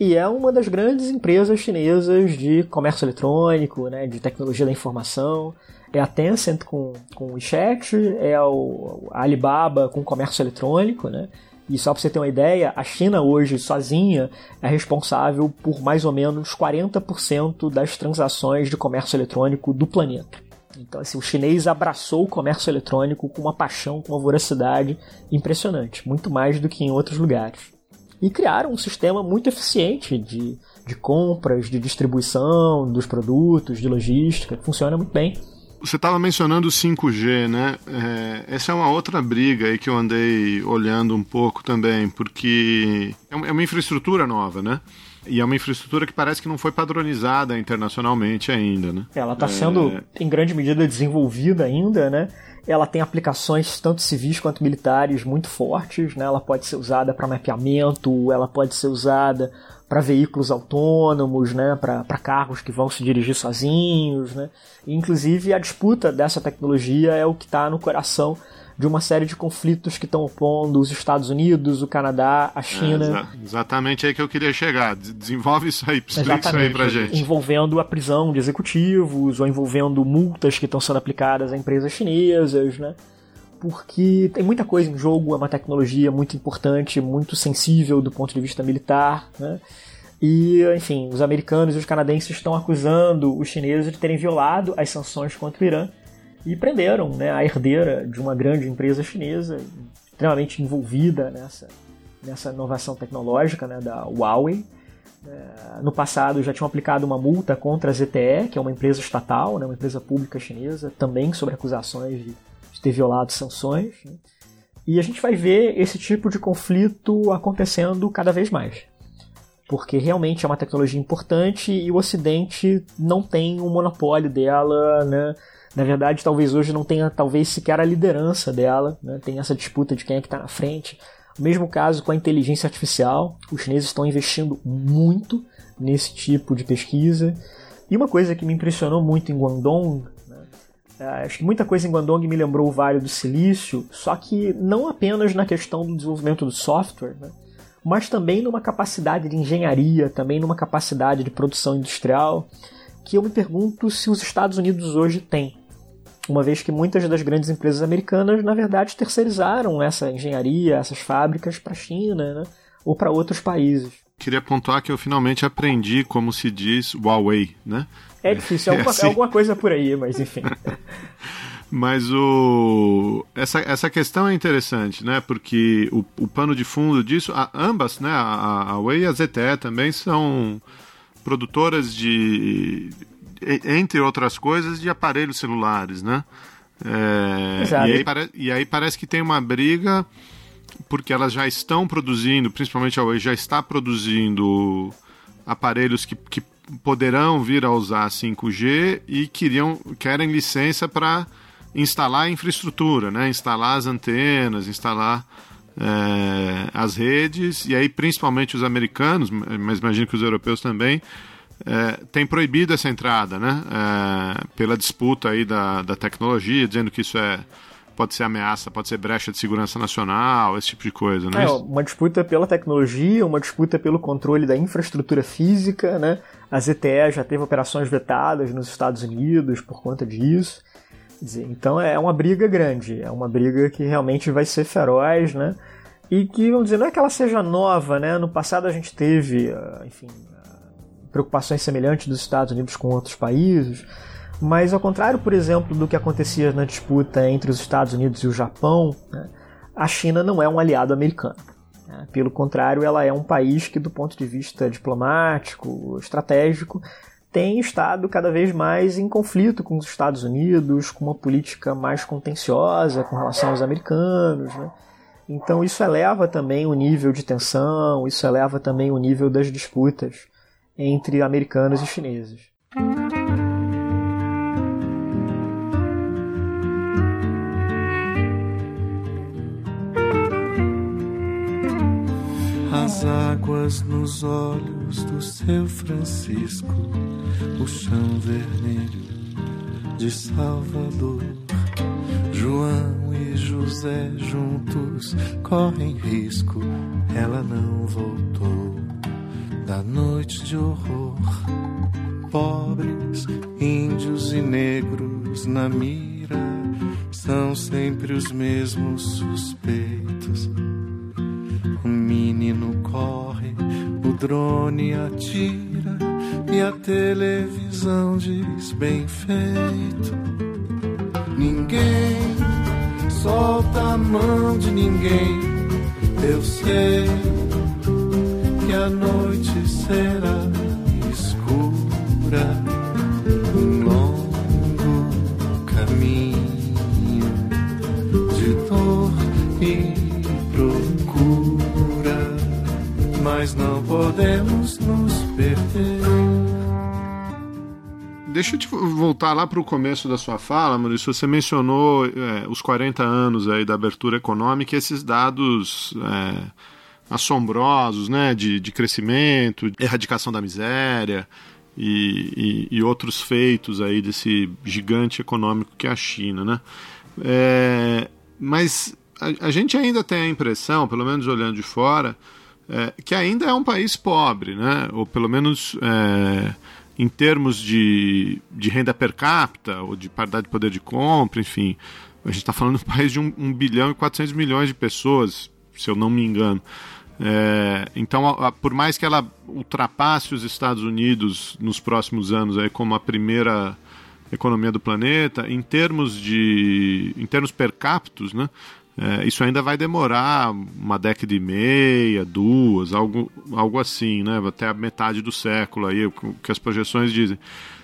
E é uma das grandes empresas chinesas de comércio eletrônico, né, de tecnologia da informação. É a Tencent com, com o WeChat, é o, a Alibaba com comércio eletrônico, né? E só para você ter uma ideia, a China hoje sozinha é responsável por mais ou menos 40% das transações de comércio eletrônico do planeta. Então, assim, o chinês abraçou o comércio eletrônico com uma paixão, com uma voracidade impressionante, muito mais do que em outros lugares. E criaram um sistema muito eficiente de, de compras, de distribuição dos produtos, de logística, que funciona muito bem. Você estava mencionando o 5G, né? É, essa é uma outra briga aí que eu andei olhando um pouco também, porque é, é uma infraestrutura nova, né? E é uma infraestrutura que parece que não foi padronizada internacionalmente ainda, né? Ela está é... sendo, em grande medida, desenvolvida ainda, né? Ela tem aplicações tanto civis quanto militares muito fortes, né? Ela pode ser usada para mapeamento, ela pode ser usada para veículos autônomos, né, para carros que vão se dirigir sozinhos. Né? E, inclusive, a disputa dessa tecnologia é o que está no coração de uma série de conflitos que estão opondo os Estados Unidos, o Canadá, a China. É, exa exatamente aí que eu queria chegar. Desenvolve isso aí, explica exatamente. isso aí pra gente. Envolvendo a prisão de executivos, ou envolvendo multas que estão sendo aplicadas a empresas chinesas, né? porque tem muita coisa em jogo, é uma tecnologia muito importante, muito sensível do ponto de vista militar, né? E, enfim, os americanos e os canadenses estão acusando os chineses de terem violado as sanções contra o Irã e prenderam né, a herdeira de uma grande empresa chinesa, extremamente envolvida nessa, nessa inovação tecnológica né, da Huawei. É, no passado já tinham aplicado uma multa contra a ZTE, que é uma empresa estatal, né, uma empresa pública chinesa, também sobre acusações de, ter violado sanções. Né. E a gente vai ver esse tipo de conflito acontecendo cada vez mais porque realmente é uma tecnologia importante e o Ocidente não tem um monopólio dela, né? Na verdade, talvez hoje não tenha talvez sequer a liderança dela, né? tem essa disputa de quem é que está na frente. O mesmo caso com a inteligência artificial, os chineses estão investindo muito nesse tipo de pesquisa. E uma coisa que me impressionou muito em Guangdong, né? É, acho que muita coisa em Guangdong me lembrou o Vale do Silício, só que não apenas na questão do desenvolvimento do software, né? mas também numa capacidade de engenharia, também numa capacidade de produção industrial, que eu me pergunto se os Estados Unidos hoje têm. Uma vez que muitas das grandes empresas americanas, na verdade, terceirizaram essa engenharia, essas fábricas para a China né? ou para outros países. Queria pontuar que eu finalmente aprendi como se diz Huawei, né? É difícil, é, alguma, é assim. alguma coisa por aí, mas enfim. Mas o essa, essa questão é interessante, né? Porque o, o pano de fundo disso, a, ambas, né? A, a Huawei e a ZTE também são produtoras de, entre outras coisas, de aparelhos celulares, né? É, e, aí, e aí parece que tem uma briga porque elas já estão produzindo, principalmente a Huawei já está produzindo aparelhos que, que poderão vir a usar 5G e queriam querem licença para instalar a infraestrutura, né? instalar as antenas, instalar é, as redes, e aí principalmente os americanos, mas imagino que os europeus também, é, têm proibido essa entrada, né? É, pela disputa aí da, da tecnologia, dizendo que isso é pode ser ameaça, pode ser brecha de segurança nacional, esse tipo de coisa, né? É, uma disputa pela tecnologia, uma disputa pelo controle da infraestrutura física, né? A ZTE já teve operações vetadas nos Estados Unidos por conta disso. Então é uma briga grande, é uma briga que realmente vai ser feroz, né? E que, vamos dizer, não é que ela seja nova, né? No passado a gente teve, ah, enfim, preocupações semelhantes dos Estados Unidos com outros países, mas ao contrário, por exemplo, do que acontecia na disputa entre os Estados Unidos e o Japão, né? a China não é um aliado americano. Né? Pelo contrário, ela é um país que, do ponto de vista diplomático, estratégico, tem estado cada vez mais em conflito com os Estados Unidos, com uma política mais contenciosa com relação aos americanos. Né? Então isso eleva também o nível de tensão, isso eleva também o nível das disputas entre americanos e chineses. As águas nos olhos do seu Francisco, o chão vermelho de Salvador. João e José juntos correm risco, ela não voltou da noite de horror. Pobres, índios e negros na mira são sempre os mesmos suspeitos o menino corre, o drone atira e a televisão diz bem feito. Ninguém solta a mão de ninguém. Eu sei a noite será escura. Um longo caminho de dor e mas não podemos nos perder. Deixa eu te voltar lá para o começo da sua fala, Maurício. Você mencionou é, os 40 anos aí da abertura econômica e esses dados é, assombrosos né, de, de crescimento, erradicação da miséria e, e, e, outros feitos aí desse gigante econômico que é a China. Né? É, mas a, a gente ainda tem a impressão, pelo menos olhando de fora, é, que ainda é um país pobre, né? ou pelo menos é, em termos de, de renda per capita, ou de paridade de poder de compra, enfim. A gente está falando de um país de 1, 1 bilhão e 400 milhões de pessoas, se eu não me engano. É, então, a, a, por mais que ela ultrapasse os Estados Unidos nos próximos anos aí como a primeira economia do planeta, em termos de, em termos per capita, né, é, isso ainda vai demorar uma década e meia, duas, algo, algo assim, né, até a metade do século aí, o que as projeções dizem.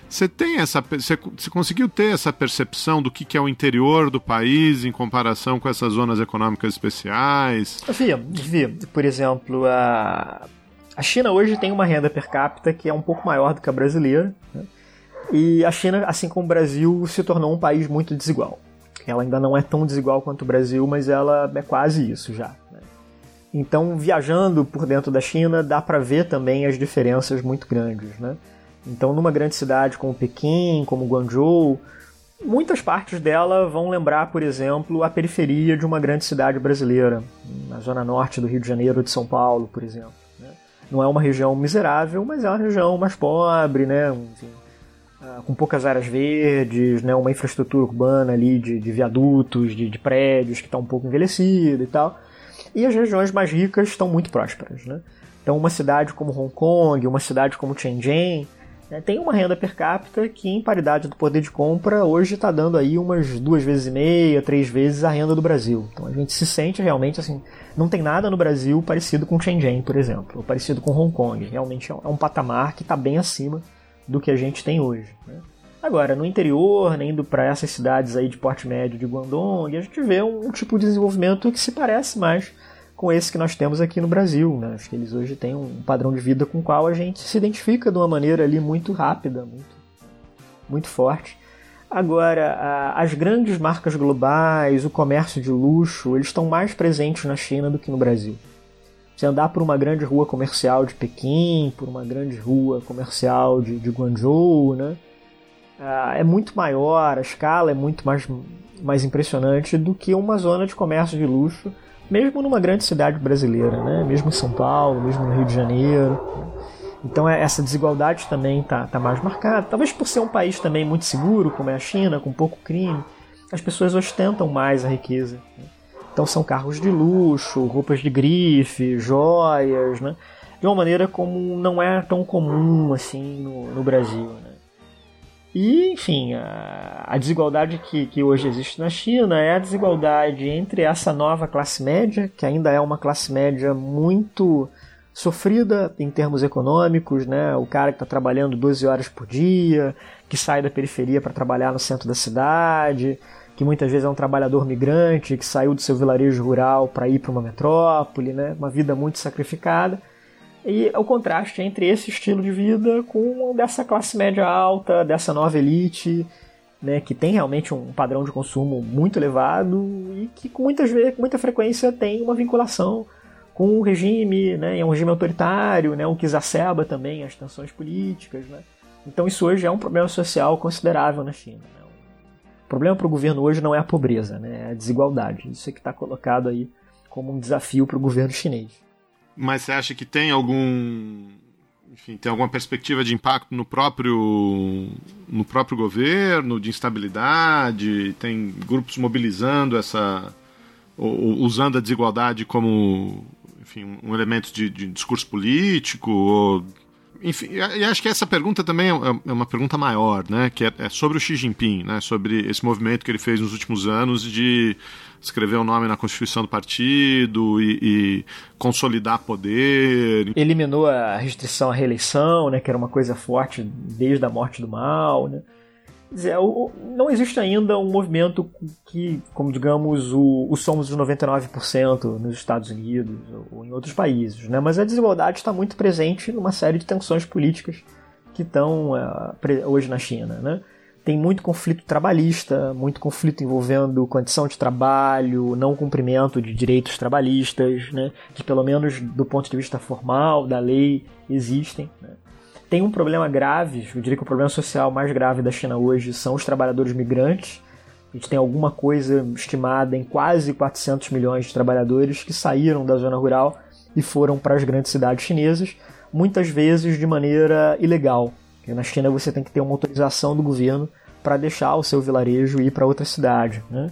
Você tem essa. Você, conseguiu ter essa percepção do que, que é o interior do país em comparação com essas zonas econômicas especiais? Vi, vi. Por exemplo, a, a China hoje tem uma renda per capita que é um pouco maior do que a brasileira. Né? E a China, assim como o Brasil, se tornou um país muito desigual. Ela ainda não é tão desigual quanto o Brasil, mas ela é quase isso já. Né? Então, viajando por dentro da China, dá para ver também as diferenças muito grandes, né? Então, numa grande cidade como Pequim, como Guangzhou, muitas partes dela vão lembrar, por exemplo, a periferia de uma grande cidade brasileira, na zona norte do Rio de Janeiro de São Paulo, por exemplo. Né? Não é uma região miserável, mas é uma região mais pobre, né? Enfim, ah, com poucas áreas verdes, né? uma infraestrutura urbana ali de, de viadutos, de, de prédios que está um pouco envelhecida e tal. E as regiões mais ricas estão muito prósperas. Né? Então, uma cidade como Hong Kong, uma cidade como Shenzhen, né, tem uma renda per capita que, em paridade do poder de compra, hoje está dando aí umas duas vezes e meia, três vezes a renda do Brasil. Então a gente se sente realmente assim. Não tem nada no Brasil parecido com Shenzhen, por exemplo, ou parecido com Hong Kong. Realmente é um é patamar que está bem acima do que a gente tem hoje. Né? Agora, no interior, né, indo para essas cidades aí de porte médio de Guangdong, a gente vê um tipo de desenvolvimento que se parece mais com esse que nós temos aqui no Brasil. Né? Acho que eles hoje têm um padrão de vida com o qual a gente se identifica de uma maneira ali muito rápida, muito, muito forte. Agora, as grandes marcas globais, o comércio de luxo, eles estão mais presentes na China do que no Brasil. Se andar por uma grande rua comercial de Pequim, por uma grande rua comercial de, de Guangzhou, né? É muito maior, a escala é muito mais, mais impressionante do que uma zona de comércio de luxo mesmo numa grande cidade brasileira, né? mesmo em São Paulo, mesmo no Rio de Janeiro. Então é, essa desigualdade também está tá mais marcada. Talvez por ser um país também muito seguro, como é a China, com pouco crime, as pessoas ostentam mais a riqueza. Né? Então são carros de luxo, roupas de grife, joias, né? de uma maneira como não é tão comum assim no, no Brasil. Né? E, enfim, a, a desigualdade que, que hoje existe na China é a desigualdade entre essa nova classe média, que ainda é uma classe média muito sofrida em termos econômicos, né? O cara que está trabalhando 12 horas por dia, que sai da periferia para trabalhar no centro da cidade, que muitas vezes é um trabalhador migrante que saiu do seu vilarejo rural para ir para uma metrópole, né? Uma vida muito sacrificada e o contraste entre esse estilo de vida com dessa classe média alta, dessa nova elite, né, que tem realmente um padrão de consumo muito elevado e que com muitas vezes, com muita frequência tem uma vinculação com o regime, né, é um regime autoritário, né, o que exacerba também as tensões políticas, né. Então isso hoje é um problema social considerável na China. Né. O problema para o governo hoje não é a pobreza, né, é a desigualdade. Isso é que está colocado aí como um desafio para o governo chinês. Mas você acha que tem algum. Enfim, tem alguma perspectiva de impacto no próprio, no próprio governo, de instabilidade? Tem grupos mobilizando essa. usando a desigualdade como enfim, um elemento de, de discurso político? Ou, enfim, e acho que essa pergunta também é, é uma pergunta maior, né? Que é, é sobre o Xi Jinping, né? Sobre esse movimento que ele fez nos últimos anos de escrever o nome na constituição do partido e, e, consolidar poder. Eliminou a restrição à reeleição, né, que era uma coisa forte desde a morte do Mao. Né. Dizer, não existe ainda um movimento que, como digamos, o, o somos os 99% nos Estados Unidos ou em outros países, né? mas a desigualdade está muito presente numa série de tensões políticas que estão uh, hoje na China. Né? Tem muito conflito trabalhista, muito conflito envolvendo condição de trabalho, não cumprimento de direitos trabalhistas, né, que pelo menos do ponto de vista formal da lei existem. Né. Tem um problema grave, eu diria que o problema social mais grave da China hoje são os trabalhadores migrantes. A gente tem alguma coisa estimada em quase 400 milhões de trabalhadores que saíram da zona rural e foram para as grandes cidades chinesas, muitas vezes de maneira ilegal. Na China você tem que ter uma autorização do governo para deixar o seu vilarejo e ir para outra cidade. Né?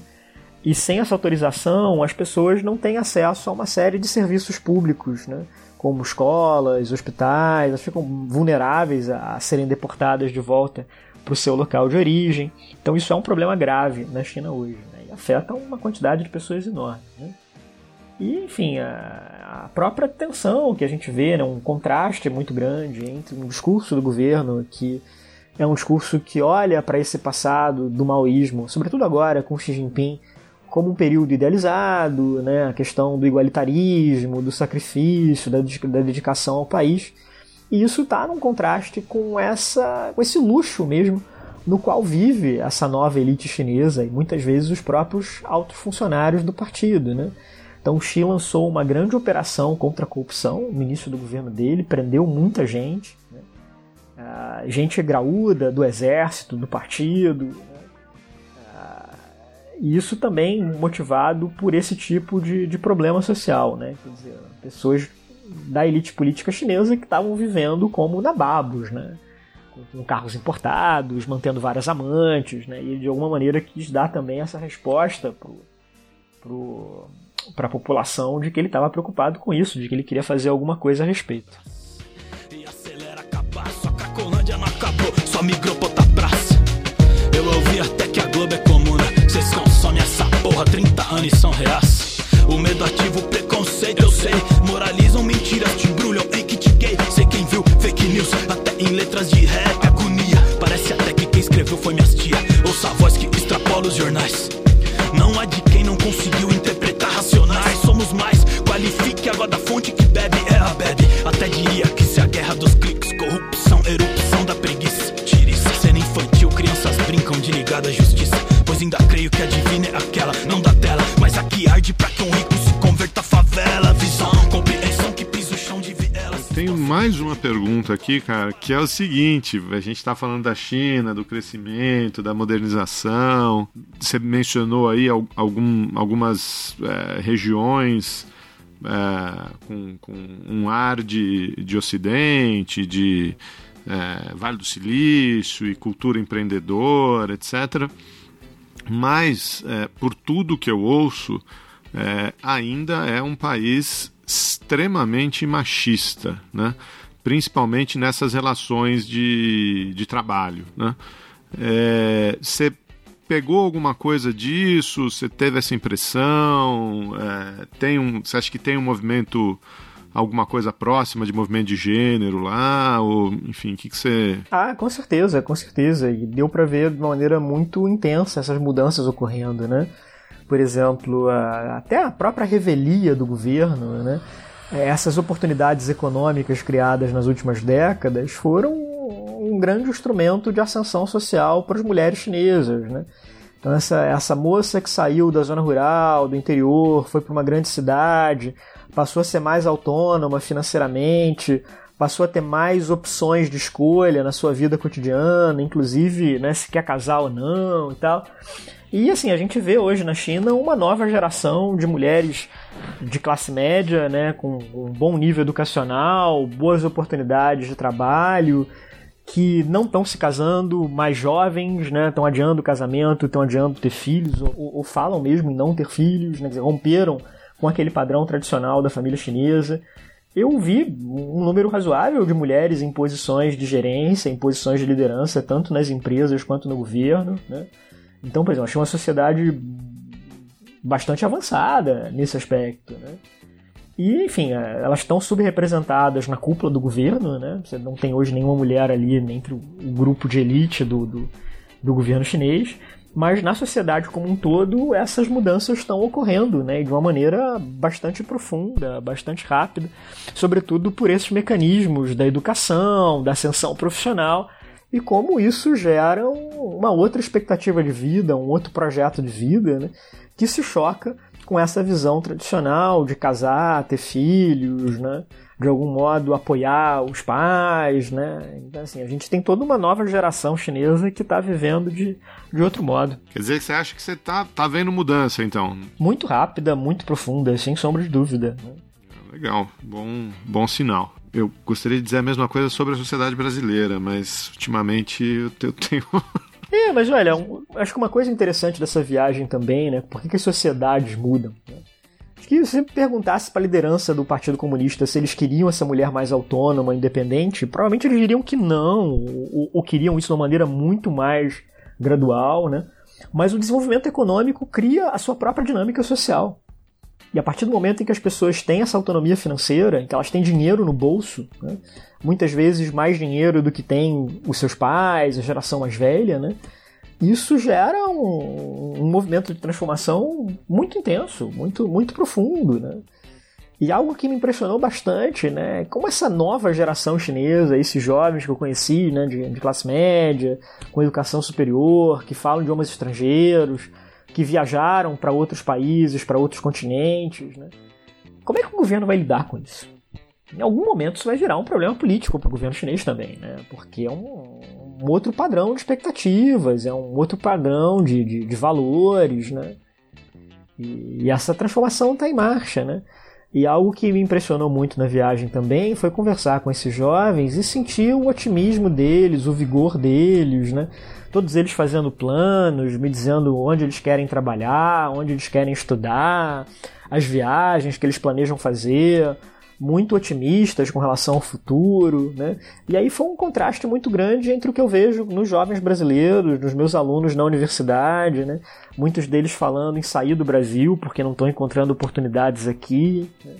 E sem essa autorização, as pessoas não têm acesso a uma série de serviços públicos, né? como escolas, hospitais, elas ficam vulneráveis a serem deportadas de volta para o seu local de origem. Então isso é um problema grave na China hoje né? e afeta uma quantidade de pessoas enorme. Né? E, enfim, a, a, própria tensão que a gente vê, né? um contraste muito grande entre um discurso do governo que é um discurso que olha para esse passado do maoísmo, sobretudo agora com Xi Jinping, como um período idealizado, né? a questão do igualitarismo, do sacrifício, da, da dedicação ao país. E isso está num contraste com, essa, com esse luxo mesmo no qual vive essa nova elite chinesa e muitas vezes os próprios altos funcionários do partido. Né? Então, Xi lançou uma grande operação contra a corrupção no início do governo dele, prendeu muita gente, né? uh, gente graúda do exército, do partido, e isso também motivado por esse tipo de, de problema social, né? Quer dizer, pessoas da elite política chinesa que estavam vivendo como nababos, né? Com carros importados, mantendo várias amantes, né? E de alguma maneira quis dar também essa resposta pro, pro, para a população de que ele estava preocupado com isso, de que ele queria fazer alguma coisa a respeito. E acelera acabar, não acabou, só pra. Eu ouvi até que a Globo é aqui, cara, que é o seguinte: a gente está falando da China, do crescimento, da modernização. Você mencionou aí algum, algumas é, regiões é, com, com, um ar de, de Ocidente, de é, Vale do Silício e cultura empreendedora, etc. Mas, é, por tudo que eu ouço, é, ainda é um país extremamente machista, né? Principalmente nessas relações de, de trabalho. Né? Você pegou alguma coisa disso? Você teve essa impressão? É, tem um, você acha que tem um movimento, alguma coisa próxima de movimento de gênero lá? Ou, enfim, o que, que você. Ah, com certeza, com certeza. E deu para ver de uma maneira muito intensa essas mudanças ocorrendo, né? Por exemplo, a, até a própria revelia do governo, né? Essas oportunidades econômicas criadas nas últimas décadas foram um grande instrumento de ascensão social para as mulheres chinesas, né? Então essa, essa moça que saiu da zona rural, do interior, foi para uma grande cidade, passou a ser mais autônoma financeiramente, passou a ter mais opções de escolha na sua vida cotidiana, inclusive né, se quer casar ou não e tal. E assim, a gente vê hoje na China uma nova geração de mulheres de classe média, né, com um bom nível educacional, boas oportunidades de trabalho, que não estão se casando, mais jovens, né, estão adiando o casamento, estão adiando ter filhos, ou, ou, falam mesmo em não ter filhos, né, romperam com aquele padrão tradicional da família chinesa. Eu vi um número razoável de mulheres em posições de gerência, em posições de liderança, tanto nas empresas quanto no governo. Né? Então, por exemplo, achei uma sociedade bastante avançada nesse aspecto. Né? E, enfim, é, elas estão subrepresentadas na cúpula do governo, né? Você não tem hoje nenhuma mulher ali entre o grupo de elite do, do, do governo chinês. Mas na sociedade como um todo, essas mudanças estão ocorrendo, né? De uma maneira bastante profunda, bastante rápida, sobretudo por esses mecanismos da educação, da ascensão profissional, e como isso gera uma outra expectativa de vida, um outro projeto de vida, né? Que se choca com essa visão tradicional de casar, ter filhos, né? de algum modo apoiar os pais, né? Então, assim, a gente tem toda uma nova geração chinesa que está vivendo de, de outro modo. Quer dizer que você acha que você tá, tá vendo mudança, então? Muito rápida, muito profunda, sem sombra de dúvida. Né? Legal, bom, bom sinal. Eu gostaria de dizer a mesma coisa sobre a sociedade brasileira, mas ultimamente eu tenho É, mas olha, um, acho que uma coisa interessante dessa viagem também, né? Por que, que as sociedades mudam? Né? Acho que se perguntasse para a liderança do Partido Comunista se eles queriam essa mulher mais autônoma, independente, provavelmente eles diriam que não, ou, ou queriam isso de uma maneira muito mais gradual, né? Mas o desenvolvimento econômico cria a sua própria dinâmica social. E a partir do momento em que as pessoas têm essa autonomia financeira, em que elas têm dinheiro no bolso, né? muitas vezes mais dinheiro do que tem os seus pais, a geração mais velha, né? isso gera um, um movimento de transformação muito intenso, muito, muito profundo. Né? E algo que me impressionou bastante, né, como essa nova geração chinesa, esses jovens que eu conheci, né, de, de classe média, com educação superior, que falam idiomas estrangeiros, que viajaram para outros países, para outros continentes, né? Como é que o governo vai lidar com isso? Em algum momento isso vai virar um problema político para o governo chinês também, né? Porque é um, um, outro padrão de expectativas, é um outro padrão de, de, de valores, né? E, e essa transformação está em marcha, né? E algo que me impressionou muito na viagem também foi conversar com esses jovens e sentir o otimismo deles, o vigor deles, né? Todos eles fazendo planos, me dizendo onde eles querem trabalhar, onde eles querem estudar, as viagens que eles planejam fazer, muito otimistas com relação ao futuro, né? E aí foi um contraste muito grande entre o que eu vejo nos jovens brasileiros, nos meus alunos na universidade, né? Muitos deles falando em sair do Brasil porque não estão encontrando oportunidades aqui. Né?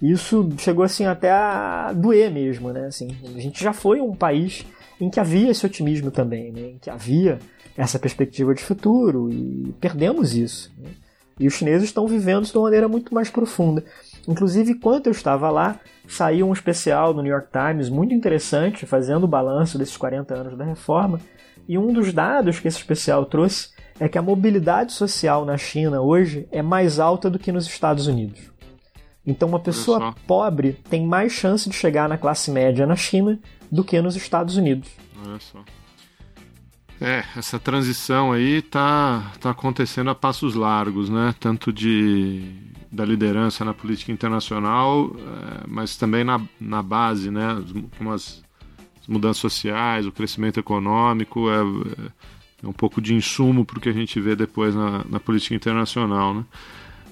Isso chegou assim até a doer mesmo, né? Assim, a gente já foi um país em que havia esse otimismo também, né? Em que havia essa perspectiva de futuro e perdemos isso. Né? E os chineses estão vivendo isso de uma maneira muito mais profunda. Inclusive, enquanto eu estava lá, saiu um especial no New York Times muito interessante, fazendo o balanço desses 40 anos da reforma. E um dos dados que esse especial trouxe é que a mobilidade social na China hoje é mais alta do que nos Estados Unidos. Então, uma pessoa pobre tem mais chance de chegar na classe média na China do que nos Estados Unidos. Olha só. É, essa transição aí tá, tá acontecendo a passos largos, né? Tanto de da liderança na política internacional, é, mas também na, na base, né? Como as, as mudanças sociais, o crescimento econômico é, é um pouco de insumo para o que a gente vê depois na, na política internacional, né?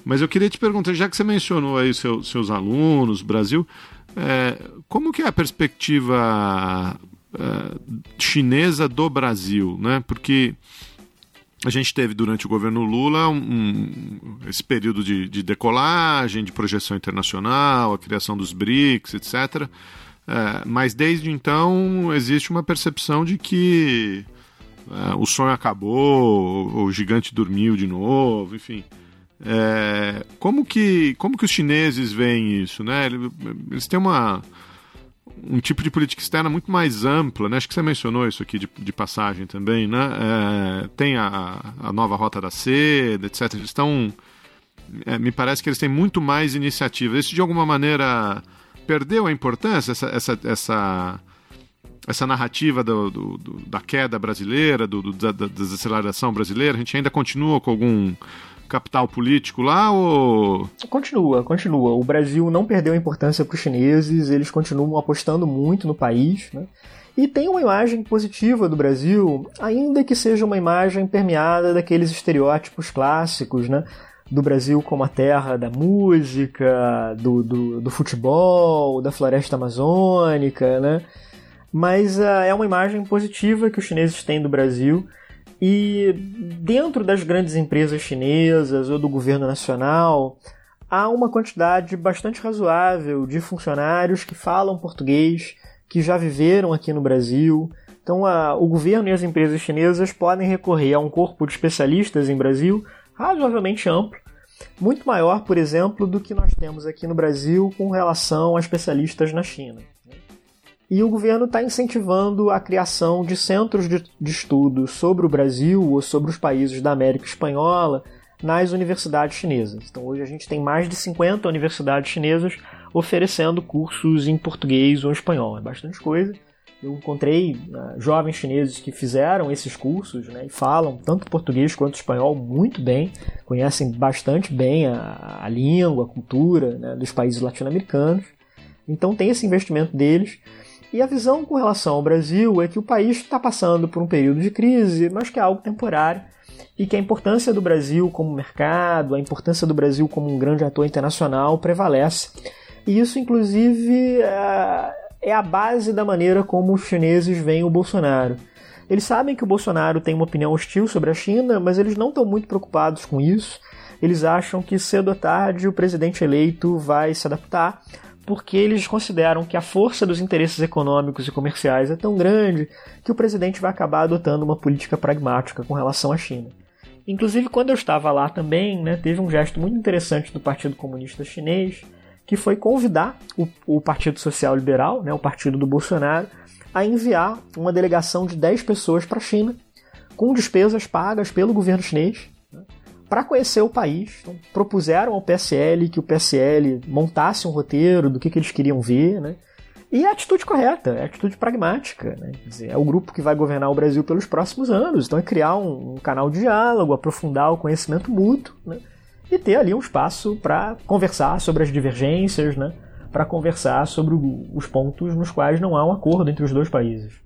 Mas eu queria te perguntar, já que você mencionou aí seu, seus alunos, Brasil, é, como que é a perspectiva é, chinesa do Brasil, né? Porque a gente teve durante o governo Lula um, um, esse período de, de, decolagem, de projeção internacional, a criação dos BRICS, etc. É, mas desde então existe uma percepção de que é, o sonho acabou, o, o gigante dormiu de novo, enfim. É, como que como que os chineses veem isso, né? Eles têm uma um tipo de política externa muito mais ampla, né? acho que você mencionou isso aqui de, de passagem também, né? É, tem a, a nova Rota da Seda, etc. Eles estão. É, me parece que eles têm muito mais iniciativa. Isso de alguma maneira perdeu a importância, essa, essa, essa, essa narrativa do, do, do, da queda brasileira, da, da desaceleração brasileira? A gente ainda continua com algum capital político lá ou. Continua, continua. O Brasil não perdeu importância para os chineses, eles continuam apostando muito no país, né? E tem uma imagem positiva do Brasil, ainda que seja uma imagem permeada daqueles estereótipos clássicos, né? Do Brasil como a terra da música, do, do, do futebol, da floresta amazônica, né? Mas uh, é uma imagem positiva que os chineses têm do Brasil e dentro das grandes empresas chinesas ou do governo nacional, há uma quantidade bastante razoável de funcionários que falam português, que já viveram aqui no Brasil. Então, a, o governo e as empresas chinesas podem recorrer a um corpo de especialistas em Brasil razoavelmente amplo, muito maior, por exemplo, do que nós temos aqui no Brasil com relação a especialistas na China. E o governo está incentivando a criação de centros de, de estudo sobre o Brasil ou sobre os países da América Espanhola nas universidades chinesas. Então hoje a gente tem mais de 50 universidades chinesas oferecendo cursos em português ou espanhol. É bastante coisa. Eu encontrei uh, jovens chineses que fizeram esses cursos né, e falam tanto português quanto espanhol muito bem, conhecem bastante bem a, a língua, a cultura né, dos países latino-americanos. Então tem esse investimento deles. E a visão com relação ao Brasil é que o país está passando por um período de crise, mas que é algo temporário e que a importância do Brasil como mercado, a importância do Brasil como um grande ator internacional prevalece. E isso, inclusive, é, é a base da maneira como os chineses veem o Bolsonaro. Eles sabem que o Bolsonaro tem uma opinião hostil sobre a China, mas eles não estão muito preocupados com isso. Eles acham que cedo ou tarde o presidente eleito vai se adaptar, porque eles consideram que a força dos interesses econômicos e comerciais é tão grande que o presidente vai acabar adotando uma política pragmática com relação à China. Inclusive, quando eu estava lá também, né, teve um gesto muito interessante do Partido Comunista Chinês, que foi convidar o, o Partido Social Liberal, né, o partido do Bolsonaro, a enviar uma delegação de 10 pessoas para a China, com despesas pagas pelo governo chinês, para conhecer o país. Então, propuseram ao PSL que o PSL montasse um roteiro do que, que eles queriam ver, né? E é a atitude correta, é a atitude pragmática. Né? Dizer, é o grupo que vai governar o Brasil pelos próximos anos. Então é criar um, um canal de diálogo, aprofundar o conhecimento mútuo né? e ter ali um espaço para conversar sobre as divergências, né? para conversar sobre o, os pontos nos quais não há um acordo entre os dois países.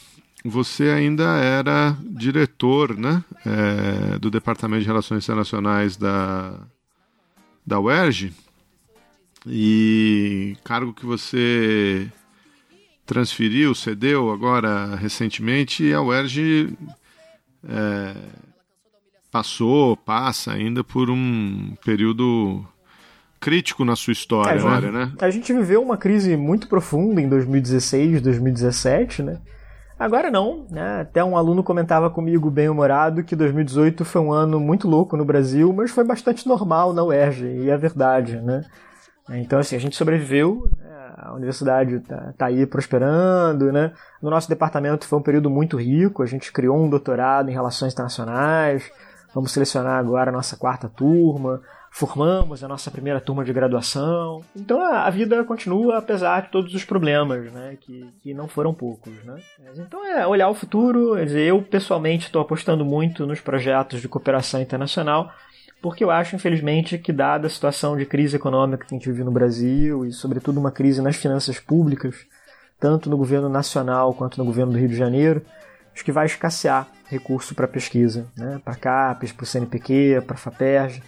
você ainda era diretor né, é, do Departamento de Relações Internacionais da, da UERJ e cargo que você transferiu, cedeu agora recentemente, e a UERJ é, passou, passa ainda por um período crítico na sua história, É, né? A gente viveu uma crise muito profunda em 2016, 2017, né? Agora não, né? Até um aluno comentava comigo, bem humorado, que 2018 foi um ano muito louco no Brasil, mas foi bastante normal na UERJ, e é verdade, né? Então, assim, a gente sobreviveu, né? a universidade tá, tá aí prosperando, né? No nosso departamento foi um período muito rico, a gente criou um doutorado em relações internacionais, vamos selecionar agora a nossa quarta turma, formamos a nossa primeira turma de graduação. Então a, vida continua apesar de todos os problemas, né? Que, que não foram poucos, né? Então é olhar o futuro. Eu pessoalmente estou apostando muito nos projetos de cooperação internacional, porque eu acho, infelizmente, que dada a situação de crise econômica que a gente vive no Brasil e, sobretudo, uma crise nas finanças públicas, tanto no governo nacional quanto no governo do Rio de Janeiro, acho que vai escassear recurso para pesquisa, né? para CAPES, para o CNPq, para a FAPERJ.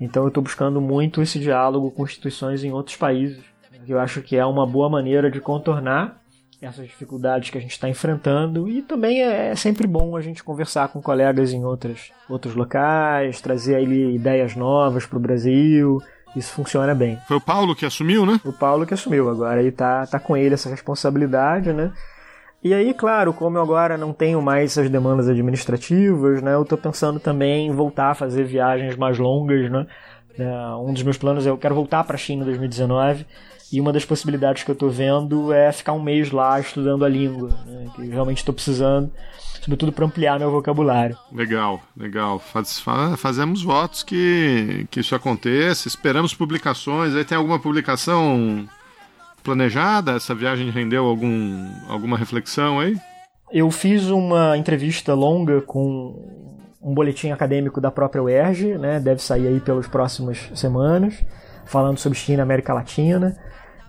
Então eu estou buscando muito esse diálogo com instituições em outros países. Eu acho que é uma boa maneira de contornar essas dificuldades que a gente está enfrentando e também é sempre bom a gente conversar com colegas em outras, outros locais, trazer ali ideias novas para o Brasil. Isso funciona bem. Foi o Paulo que assumiu, né? O Paulo que assumiu agora e tá, tá com ele essa responsabilidade, né? E aí, claro, como eu agora não tenho mais essas demandas administrativas, né, eu estou pensando também em voltar a fazer viagens mais longas, né? É, um dos meus planos é eu quero voltar para a China em 2019 e uma das possibilidades que eu estou vendo é ficar um mês lá estudando a língua, né, que eu realmente estou precisando, sobretudo para ampliar meu vocabulário. Legal, legal. Faz, fazemos votos que, que isso aconteça, esperamos publicações. Aí tem alguma publicação planejada? Essa viagem rendeu algum, alguma reflexão aí? Eu fiz uma entrevista longa com um boletim acadêmico da própria UERJ, né? deve sair aí pelas próximas semanas, falando sobre China e América Latina.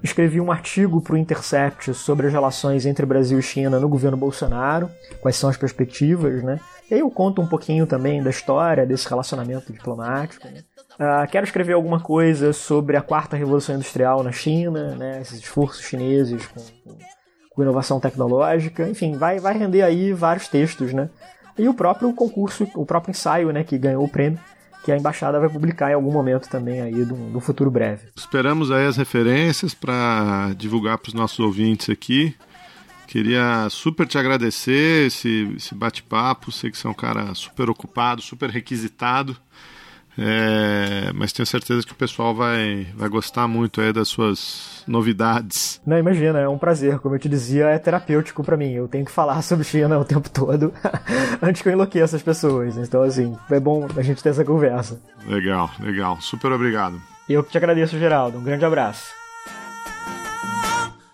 escrevi um artigo para o Intercept sobre as relações entre Brasil e China no governo Bolsonaro, quais são as perspectivas, né? E aí eu conto um pouquinho também da história desse relacionamento diplomático. Né? Uh, quero escrever alguma coisa sobre a quarta revolução industrial na China, né? Esses esforços chineses com, com inovação tecnológica, enfim, vai, vai render aí vários textos, né? E o próprio concurso, o próprio ensaio, né, que ganhou o prêmio, que a embaixada vai publicar em algum momento também aí do, do futuro breve. Esperamos aí as referências para divulgar para os nossos ouvintes aqui. Queria super te agradecer esse, esse bate-papo. Sei que você é um cara super ocupado, super requisitado. É, mas tenho certeza que o pessoal vai, vai gostar muito aí das suas novidades. Não, imagina, é um prazer. Como eu te dizia, é terapêutico para mim. Eu tenho que falar sobre China o tempo todo antes que eu enlouqueça as pessoas. Então, assim, é bom a gente ter essa conversa. Legal, legal. Super obrigado. Eu que te agradeço, Geraldo. Um grande abraço.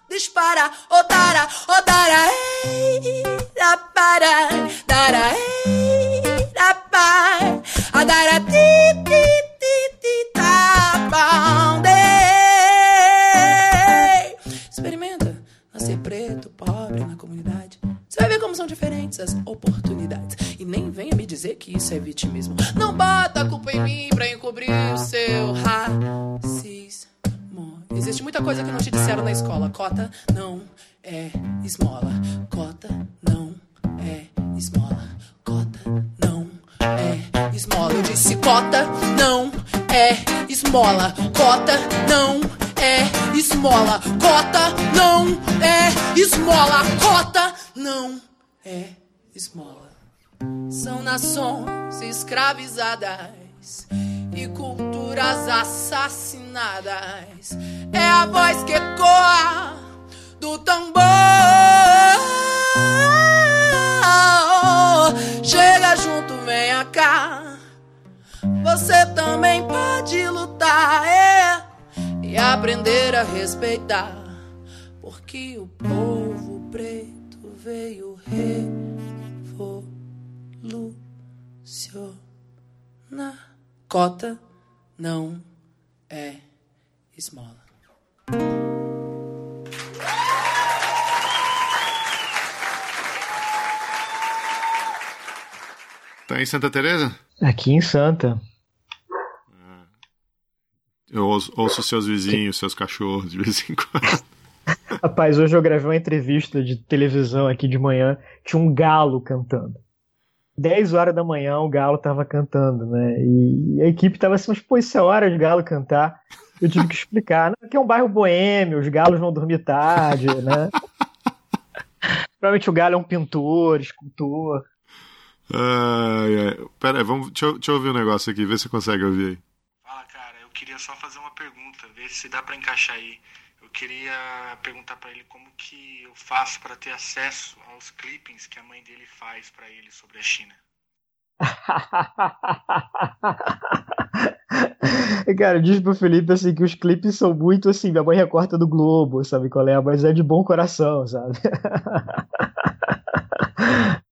Dispara, odara, odara, ei, da para, dara, ei, pa, adara, ti, ti, ti, ti, tá, Experimenta nascer preto, pobre na comunidade. Você vai ver como são diferentes as oportunidades. E nem venha me dizer que isso é vitimismo. Não bota a culpa em mim pra encobrir o seu racismo. Existe muita coisa que não te disseram na escola. Cota não é esmola. Cota não é esmola. Disse cota não é esmola. Cota não é esmola. Cota não é esmola. Cota não é esmola. São nações escravizadas e culturas assassinadas. É a voz que ecoa do tambor. Chega junto, venha cá. Você também pode lutar é, e aprender a respeitar. Porque o povo preto veio revolucionar. Cota não é esmola. Tá em Santa Teresa? Aqui em Santa. Eu ouço, ouço seus vizinhos, seus cachorros de vez em quando. Rapaz, hoje eu gravei uma entrevista de televisão aqui de manhã, tinha um galo cantando. 10 horas da manhã o Galo tava cantando, né? E a equipe tava assim, mas pô, isso é hora de Galo cantar. Eu tive que explicar, né? Que é um bairro boêmio, os galos vão dormir tarde, né? Provavelmente o Galo é um pintor, escultor. Ai, ai. Pera aí, vamos, deixa eu, deixa eu ouvir um negócio aqui, ver se você consegue ouvir aí. Queria só fazer uma pergunta, ver se dá para encaixar aí. Eu queria perguntar para ele como que eu faço para ter acesso aos clippings que a mãe dele faz para ele sobre a China. Cara, diz pro Felipe assim que os clipes são muito assim, minha mãe recorta do Globo, sabe qual é? Mas é de bom coração, sabe?